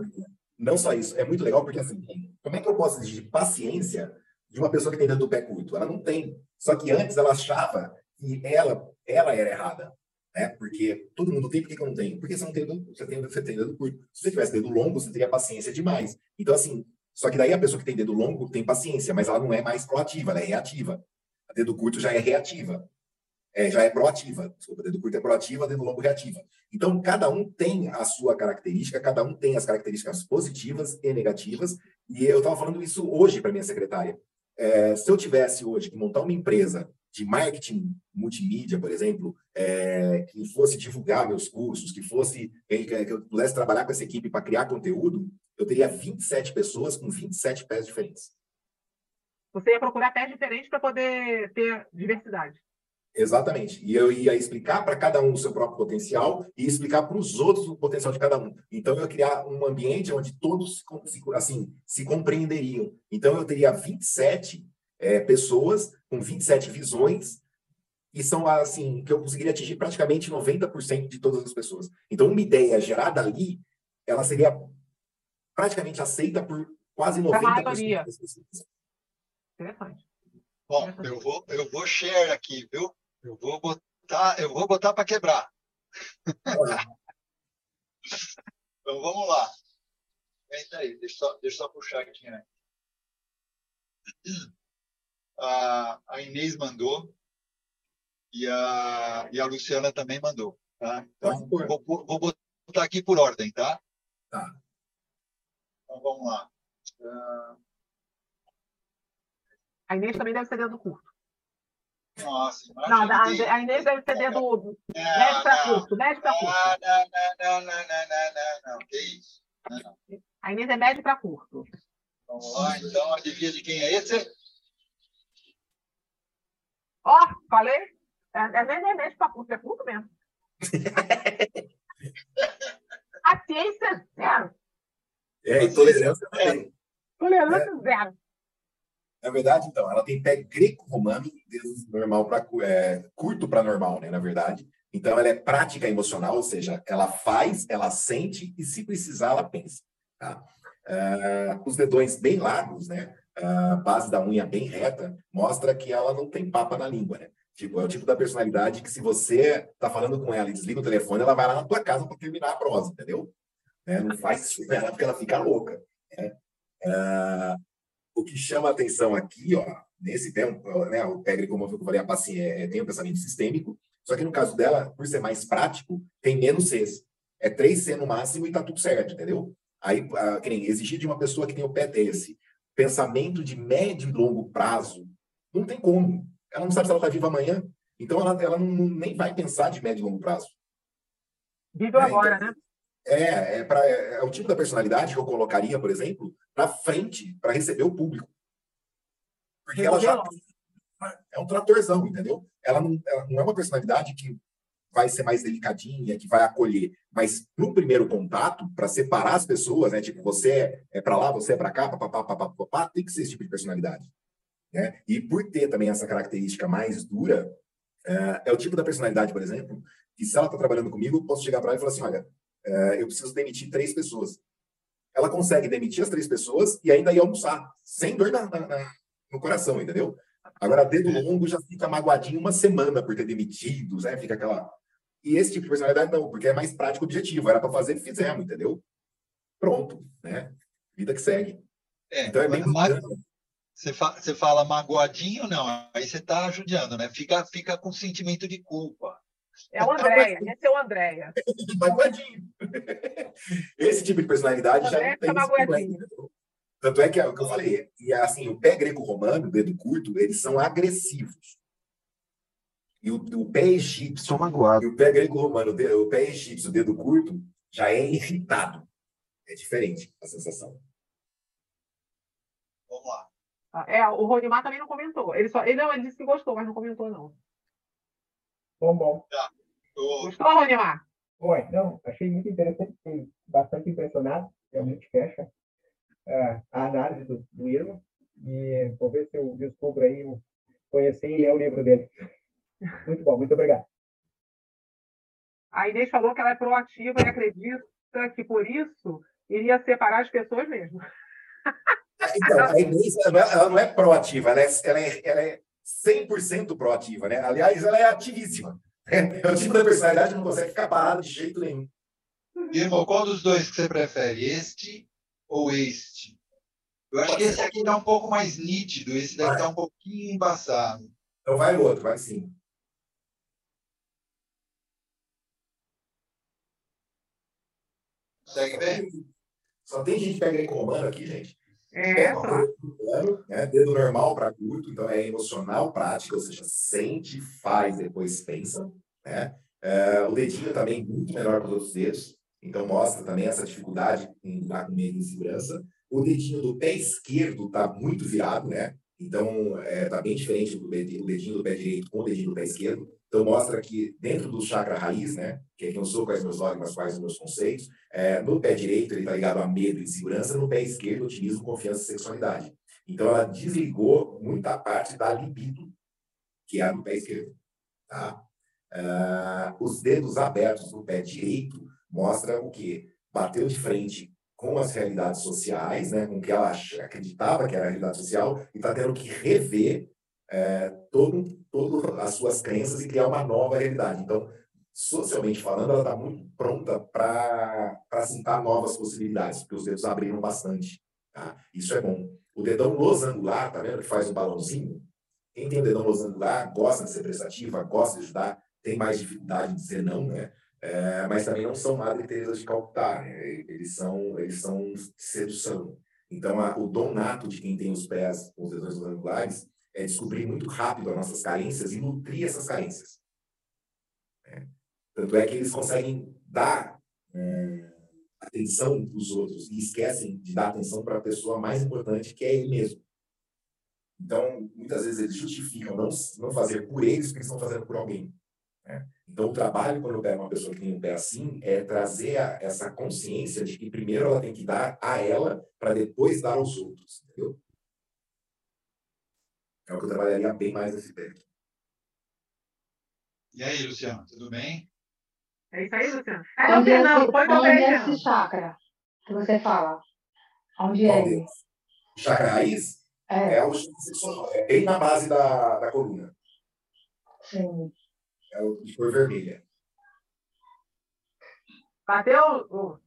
não só isso. É muito legal porque, assim, como é que eu posso exigir paciência de uma pessoa que tem dedo do pé curto? Ela não tem. Só que antes ela achava que ela, ela era errada. Né? Porque todo mundo tem, por que, eu não tenho? Porque você não tem dedo, você tem, você tem dedo curto. Se você tivesse dedo longo, você teria paciência demais. Então, assim, só que daí a pessoa que tem dedo longo tem paciência, mas ela não é mais proativa, ela é reativa. A dedo curto já é reativa é, já é proativa. Desculpa, dedo curto é proativa, dedo longo reativa. Então, cada um tem a sua característica, cada um tem as características positivas e negativas. E eu estava falando isso hoje para minha secretária. É, se eu tivesse hoje que montar uma empresa de marketing multimídia, por exemplo, é, que fosse divulgar meus cursos, que fosse que eu pudesse trabalhar com essa equipe para criar conteúdo, eu teria 27 pessoas com 27 pés diferentes. Você ia procurar pés diferentes para poder ter diversidade. Exatamente. E eu ia explicar para cada um o seu próprio potencial e explicar para os outros o potencial de cada um. Então, eu ia criar um ambiente onde todos se, assim, se compreenderiam. Então, eu teria 27 é, pessoas com 27 visões e são, assim, que eu conseguiria atingir praticamente 90% de todas as pessoas. Então, uma ideia gerada ali, ela seria praticamente aceita por quase 90% das pessoas. Interessante. Bom, eu vou, eu vou share aqui, viu? Eu vou botar, eu vou botar para quebrar. então vamos lá. Entra aí, deixa eu só, deixa só puxar aqui antes. A, a Inês mandou e a, e a Luciana também mandou. Tá? Então, vou, vou botar aqui por ordem, tá? Tá. Então, vamos lá. Uh... A Inês também deve ser dentro do curto. Nossa, não, a, a Inês deve ser dentro do médio para curto, médio para curto. Não, não, não, não, não, não, não, não, que isso? Não, não. A Inês é médio para curto. Vamos lá, então, adivinha de quem é esse? Ó, oh, falei? É, é nem é médio para curto, é curto mesmo. a ciência é zero. É, intolerância também. Tolerância é. zero. Na verdade, então, ela tem pé greco-romano, normal para é, curto para normal, né? Na verdade. Então, ela é prática emocional, ou seja, ela faz, ela sente e, se precisar, ela pensa. Tá? Uh, os dedões bem largos, né? A base da unha bem reta, mostra que ela não tem papa na língua, né? Tipo, é o tipo da personalidade que se você tá falando com ela e desliga o telefone, ela vai lá na tua casa para terminar a prosa, entendeu? É, não faz isso porque ela fica louca. Né? Uh, o que chama a atenção aqui, ó, nesse tempo, né, o Pegre, como eu falei, a paciência é, tem um pensamento sistêmico, só que no caso dela, por ser mais prático, tem menos Cs. É 3C no máximo e tá tudo certo, entendeu? Aí, a, que nem exigir de uma pessoa que tem o pé desse, pensamento de médio e longo prazo, não tem como. Ela não sabe se ela está viva amanhã, então ela, ela não, nem vai pensar de médio e longo prazo. Viva é, agora, então, né? É, é, pra, é, é, o tipo da personalidade que eu colocaria, por exemplo, na frente para receber o público. Porque ela já é um tratorzão, entendeu? Ela não, ela não é uma personalidade que vai ser mais delicadinha, que vai acolher. Mas no primeiro contato, para separar as pessoas, né? Tipo, você é para lá, você é para cá, papapá, papapá, tem que ser esse tipo de personalidade. Né? E por ter também essa característica mais dura, é, é o tipo da personalidade, por exemplo, que se ela está trabalhando comigo, eu posso chegar para ela e falar assim, olha, é, eu preciso demitir três pessoas. Ela consegue demitir as três pessoas e ainda ir almoçar, sem dor na, na, no coração, entendeu? Agora, dedo longo já fica magoadinho uma semana por ter demitido, né? Fica aquela. E esse tipo de personalidade não, porque é mais prático objetivo. Era para fazer, fizemos, entendeu? Pronto, né? Vida que segue. É, então é bem mas, você, fa você fala magoadinho, não, aí você está ajudando, né? Fica, fica com sentimento de culpa. É o Andréia, esse é o Andréia. magoadinho. Esse tipo de personalidade já não tem magoadinho. Tanto é que é o que eu falei, e assim, o pé greco-romano, o dedo curto, eles são agressivos. E o, o pé egípcio. Sou magoado. E o pé greco-romano, o pé egípcio, o dedo curto, já é irritado. É diferente a sensação. Vamos lá. É, o Ronimar também não comentou. Ele, só, ele, não, ele disse que gostou, mas não comentou, não. Bom, bom. Tá. Tô... Gostou, Ronimar? Oi, não, achei muito interessante, fiquei bastante impressionado, realmente fecha uh, a análise do, do Irma, e vou ver se eu descubro aí, conhecer e ler o livro dele. Muito bom, muito obrigado. A Inês falou que ela é proativa e acredita que por isso iria separar as pessoas mesmo. Então, a Inês ela não é proativa, ela é, ela é, ela é 100% proativa, né? Aliás, ela é ativíssima. É o tipo da personalidade que não consegue ficar parado de jeito nenhum. Irmão, qual dos dois que você prefere? Este ou este? Eu acho que esse aqui está um pouco mais nítido, esse deve estar tá um pouquinho embaçado. Então vai o outro, vai sim. Consegue ver? Só tem gente que pega comando aqui, gente. É, é né? Dedo normal para curto, então é emocional, prática, ou seja, sente, faz, depois pensa. Né? É, o dedinho também muito melhor que os outros dedos, então mostra também essa dificuldade em lidar com medo e insegurança. O dedinho do pé esquerdo está muito virado, né? Então, está é, tá bem diferente do dedinho do pé direito com o dedinho do pé esquerdo. Então, mostra que dentro do chakra raiz, né, que é que eu sou, quais meus dogmas, quais os meus conceitos, é, no pé direito ele está ligado a medo e insegurança, no pé esquerdo otimismo, confiança e sexualidade. Então, ela desligou muita parte da libido, que é no pé esquerdo. Tá? Uh, os dedos abertos no pé direito mostram o quê? Bateu de frente com as realidades sociais, né, com o que ela acreditava que era a realidade social, e está tendo que rever é, todo, todo as suas crenças e criar uma nova realidade. Então, socialmente falando, ela está muito pronta para assentar novas possibilidades, porque os dedos abriram bastante. Tá? Isso é bom. O dedão losangular, tá vendo que faz um balãozinho? Quem tem o dedão losangular gosta de ser prestativa, gosta de ajudar, tem mais dificuldade de dizer não, né? É, mas também não são Madre Teresa de Calcutá, né? eles são eles são sedução. Então, a, o dom nato de quem tem os pés, os dedões losangulares, é descobrir muito rápido as nossas carências e nutrir essas carências. É. Tanto é que eles conseguem dar é, atenção para os outros e esquecem de dar atenção para a pessoa mais importante, que é ele mesmo. Então, muitas vezes eles justificam não, não fazer por eles porque eles estão fazendo por alguém. Né? Então, o trabalho, quando eu pego uma pessoa que tem um pé assim, é trazer a, essa consciência de que primeiro ela tem que dar a ela para depois dar aos outros. Entendeu? É o que eu trabalharia bem mais nesse pé. E aí, Luciano, tudo bem? É isso aí, Luciano. É, onde, não, põe onde é esse chakra que você fala? Onde é ele? O chakra raiz é, é o é bem na base da, da coluna. Sim. É o de cor vermelha. Bateu?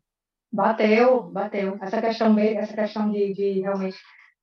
Bateu, bateu. Essa questão, essa questão de, de realmente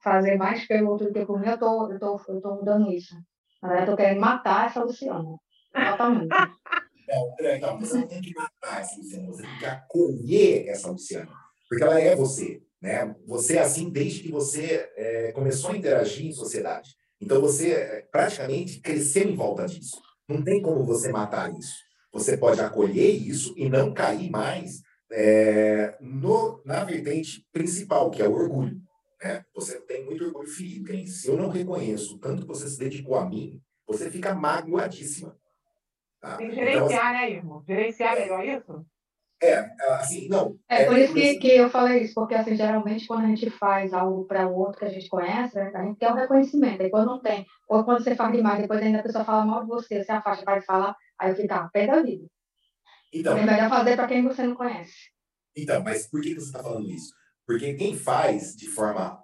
fazer mais outro do que por mim, eu tô, eu tô, eu tô mudando isso. Na verdade, eu tô querendo matar essa Luciana. Totalmente. Não, então, você não tem que matar essa Luciana, você tem que acolher essa Luciana, porque ela é você. Né? Você é assim desde que você é, começou a interagir em sociedade. Então, você é, praticamente cresceu em volta disso. Não tem como você matar isso. Você pode acolher isso e não cair mais é, no, na vertente principal, que é o orgulho. Né? Você tem muito orgulho ferido. Hein? Se eu não reconheço tanto que você se dedicou a mim, você fica magoadíssima. Tá? Tem que gerenciar, então, né, irmão? Gerenciar é melhor isso? É, assim, não. É, é por isso que, que eu falei isso, porque assim, geralmente quando a gente faz algo para o outro que a gente conhece, a gente quer um reconhecimento. E quando não tem, ou quando você fala demais, depois ainda a pessoa fala mal de você, você afasta para falar, aí eu fico, ah, pé da vida. Então, é melhor fazer para quem você não conhece. Então, mas por que você está falando isso? Porque quem faz de forma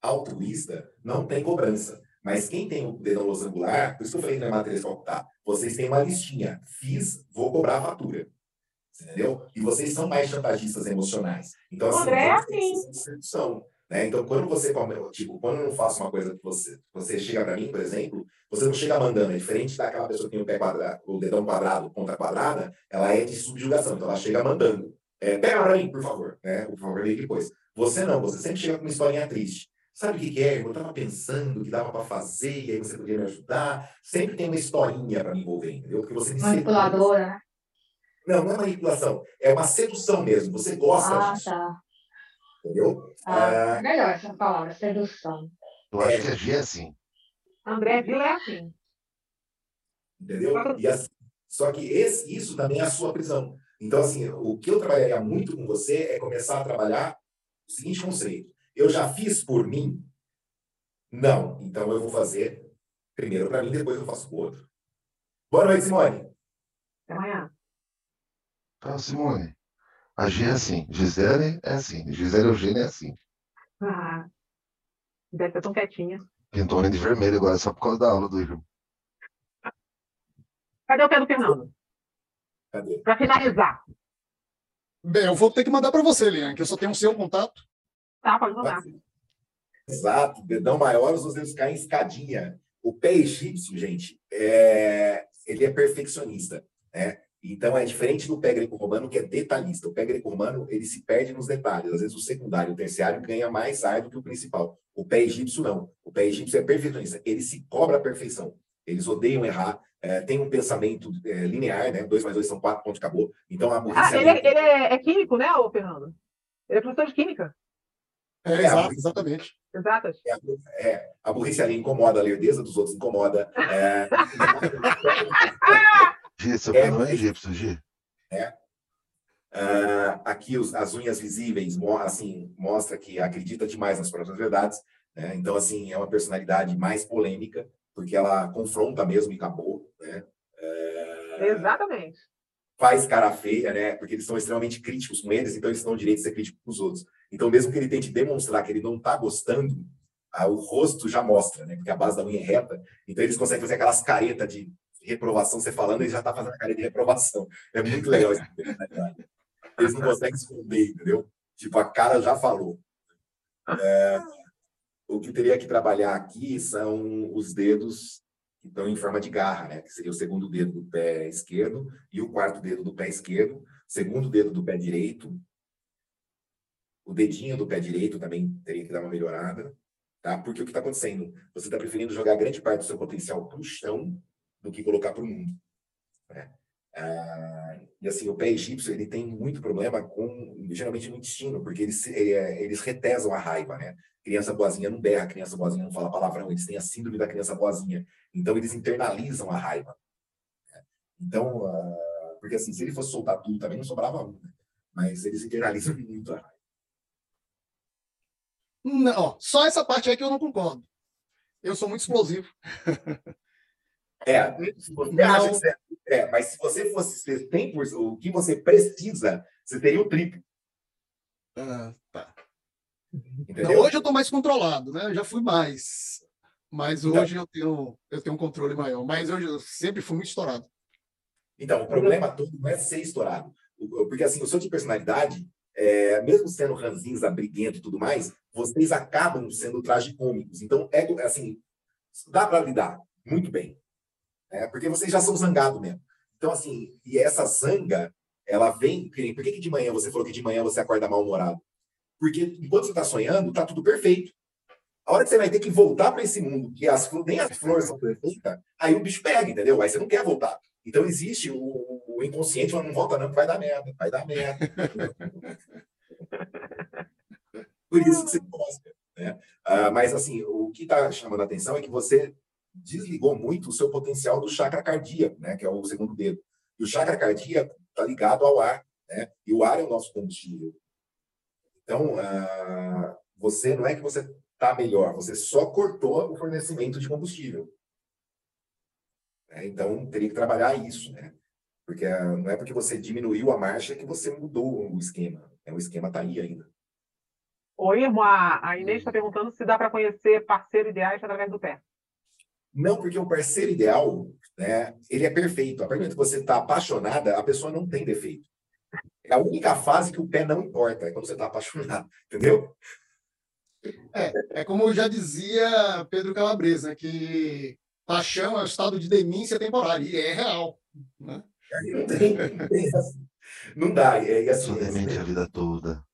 altruísta não tem cobrança. Mas quem tem o dedão losangular, por isso que eu falei na matriz tá? vocês têm uma listinha. Fiz, vou cobrar a fatura. Entendeu? E vocês são mais chantagistas emocionais. Então, assim, André, é assim. sedução. Né? Então, quando você tipo, quando eu não faço uma coisa que você, você chega para mim, por exemplo, você não chega mandando, é diferente daquela pessoa que tem o pé quadrado, o dedão quadrado, ponta quadrada, ela é de subjugação, então ela chega mandando. É, pega para mim, por favor, né? Por favor, depois. Você não, você sempre chega com uma historinha triste. Sabe o que, que é? Eu estava pensando que dava para fazer, e aí você podia me ajudar. Sempre tem uma historinha para me envolver, entendeu? Porque você me Manipuladora, né? Não, não é manipulação. É uma sedução mesmo. Você gosta ah, disso. Tá. Entendeu? Ah, ah, é melhor essa palavra, sedução. Eu acho que a G é assim. André Vila é assim. Entendeu? E assim, só que esse, isso também é a sua prisão. Então, assim, o que eu trabalharia muito com você é começar a trabalhar seguinte conceito. Eu já fiz por mim? Não. Então, eu vou fazer primeiro para mim, depois eu faço para o outro. Boa noite, Simone. Até amanhã. Então, Simone, a G é assim, Gisele é assim, Gisele Eugênia é assim. Ah, deve estar tão quietinha. Pintou de vermelho agora, só por causa da aula do Igor. Cadê o pé do Fernando? Para finalizar. Bem, eu vou ter que mandar para você, Lian, que eu só tenho o seu contato. Tá, pode mandar. Exato, dedão maior, os dedos caem em escadinha. O pé egípcio, gente, é... ele é perfeccionista. Né? Então, é diferente do pé greco-romano, que é detalhista. O pé greco-romano, ele se perde nos detalhes. Às vezes, o secundário, o terciário, ganha mais ar do que o principal. O pé egípcio, não. O pé egípcio é perfeccionista. Ele se cobra a perfeição. Eles odeiam errar. É, tem um pensamento é, linear, né? Dois mais dois são quatro, pontos, acabou. Então, a burrice... Ah, ele, é, ele é, é, químico, né, ô Fernando? Ele é professor de química. É, é exato, exatamente. Exatas. É, é, a burrice ali incomoda, a lerdeza dos outros incomoda. É... Gi, seu é, não é egípcio, Gi. É. Uh, aqui os, as unhas visíveis assim mostra que acredita demais nas próprias verdades né? então assim é uma personalidade mais polêmica porque ela confronta mesmo e acabou né? Uh, exatamente faz cara feia né porque eles são extremamente críticos com eles então eles têm o direito de ser críticos com os outros então mesmo que ele tente demonstrar que ele não está gostando o rosto já mostra né porque a base da unha é reta então eles conseguem fazer aquelas caretas de reprovação, você falando, ele já está fazendo a cara de reprovação. É muito legal isso. Eles não conseguem esconder, entendeu? Tipo, a cara já falou. É, o que teria que trabalhar aqui são os dedos que estão em forma de garra, né? Que seria o segundo dedo do pé esquerdo e o quarto dedo do pé esquerdo, segundo dedo do pé direito, o dedinho do pé direito também teria que dar uma melhorada, tá? Porque o que está acontecendo? Você está preferindo jogar grande parte do seu potencial para o chão do que colocar para o mundo. Né? Ah, e assim, o pé egípcio ele tem muito problema com, geralmente no intestino, porque eles, é, eles retesam a raiva, né? Criança boazinha não berra, criança boazinha não fala palavrão, eles têm a síndrome da criança boazinha. Então, eles internalizam a raiva. Né? Então, uh, porque assim, se ele fosse soltar tudo também, não sobrava um, né? Mas eles internalizam muito a raiva. Não, só essa parte aí que eu não concordo. Eu sou muito explosivo. É, você não. acha que você, é, mas se você fosse 100%, o que você precisa, você teria o triplo. Ah, tá. Não, hoje eu estou mais controlado, né? Eu já fui mais. Mas então hoje então, eu, tenho, eu tenho um controle maior. Mas hoje eu sempre fui muito estourado. Então, o problema todo não é ser estourado. Porque, assim, o seu de personalidade, é, mesmo sendo ranzinza, briguento e tudo mais, vocês acabam sendo tragicômicos. Então, é assim, dá para lidar muito bem. Né? Porque vocês já são zangados mesmo. Então, assim, e essa zanga, ela vem. Por que, que de manhã você falou que de manhã você acorda mal-humorado? Porque enquanto você está sonhando, está tudo perfeito. A hora que você vai ter que voltar para esse mundo, que as, nem as flores são perfeitas, aí o bicho pega, entendeu? Aí você não quer voltar. Então existe o, o inconsciente falando, não volta não, vai dar merda, vai dar merda. Por isso que você gosta. Né? Ah, mas assim, o que está chamando a atenção é que você desligou muito o seu potencial do chakra cardíaco, né? que é o segundo dedo. E o chakra cardíaco está ligado ao ar, né? e o ar é o nosso combustível. Então, ah, você não é que você está melhor, você só cortou o fornecimento de combustível. É, então, teria que trabalhar isso, né? Porque ah, não é porque você diminuiu a marcha que você mudou o esquema. Né? O esquema está aí ainda. Ô, Irmo, a, a Inês está perguntando se dá para conhecer parceiro ideais através do pé. Não, porque o parceiro ideal, né, ele é perfeito. A partir do momento que você está apaixonada, a pessoa não tem defeito. É a única fase que o pé não importa, é quando você está apaixonado, entendeu? É, é como já dizia Pedro Calabresa, que paixão é o estado de demência temporária, e é real. Né? Não, tem, não, tem, não dá. É, assim, Sou demente a vida toda.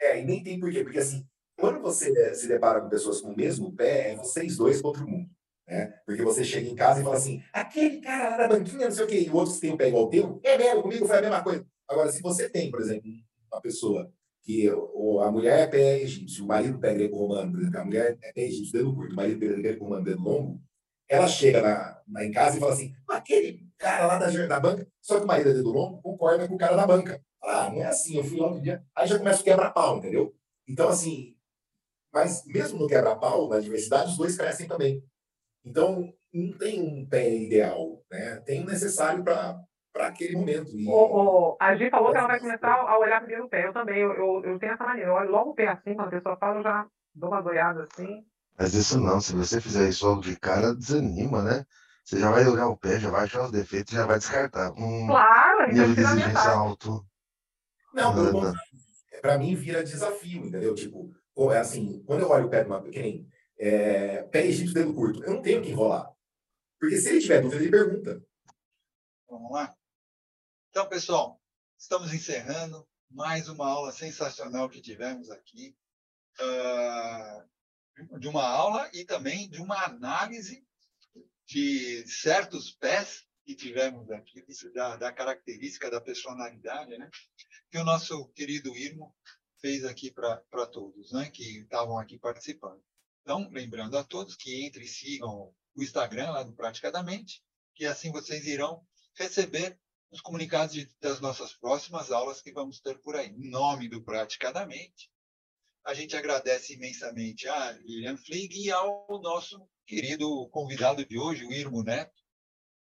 É, e nem tem porquê, porque assim, quando você se depara com pessoas com o mesmo pé, é vocês dois contra o mundo. Né? Porque você chega em casa e fala assim, aquele cara lá da banquinha, não sei o quê, e o outro tem o pé igual o teu, é mesmo, comigo foi a mesma coisa. Agora, se você tem, por exemplo, uma pessoa que a mulher é pé egípcio, o marido pé greco-romano, por exemplo, a mulher é pé egípcio, dedo curto, o marido pé greco-romano, dedo longo, ela chega na, na, em casa e fala assim, aquele cara lá da, da banca, só que o marido é dedo longo, concorda com o cara da banca. Ah, não é assim, eu fui lá um dia, aí já começa o quebra-pau, entendeu? Então, assim, mas mesmo no quebra-pau, na diversidade, os dois crescem também. Então, não tem um pé ideal, né? Tem um necessário para para aquele momento. E... O, o, a Gi falou que ela vai começar a olhar primeiro o pé. Eu também, eu, eu, eu, tenho essa maneira. Eu olho logo o pé assim, quando a pessoa fala, eu já dou uma doiada assim. Mas isso não, se você fizer isso logo de cara, desanima, né? Você já vai olhar o pé, já vai achar os defeitos e já vai descartar. Hum, claro, a nível de exigência alto. Não, para mim vira desafio, entendeu? Tipo, é assim, quando eu olho o pé de uma pequena, é, pé egípcio dedo curto, eu não tenho que enrolar. Porque se ele tiver dúvida, ele pergunta. Vamos lá? Então, pessoal, estamos encerrando mais uma aula sensacional que tivemos aqui. Uh, de uma aula e também de uma análise de certos pés que tivemos aqui, da, da característica da personalidade, né? que o nosso querido Irmo fez aqui para todos, né? que estavam aqui participando. Então, lembrando a todos que entre e sigam o Instagram lá do Praticadamente, que assim vocês irão receber os comunicados de, das nossas próximas aulas que vamos ter por aí. Em nome do Praticadamente, a gente agradece imensamente a Lilian Flig e ao nosso querido convidado de hoje, o Irmo Neto,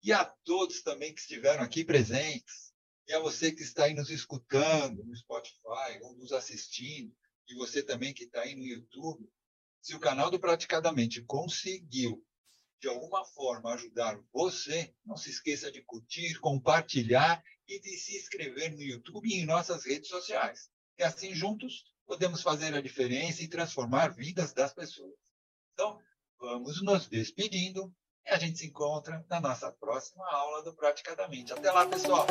e a todos também que estiveram aqui presentes, e a você que está aí nos escutando no Spotify ou nos assistindo, e você também que está aí no YouTube. Se o canal do Praticadamente conseguiu de alguma forma ajudar você, não se esqueça de curtir, compartilhar e de se inscrever no YouTube e em nossas redes sociais. E assim, juntos, podemos fazer a diferença e transformar vidas das pessoas. Então, vamos nos despedindo e a gente se encontra na nossa próxima aula do Praticadamente. Até lá, pessoal!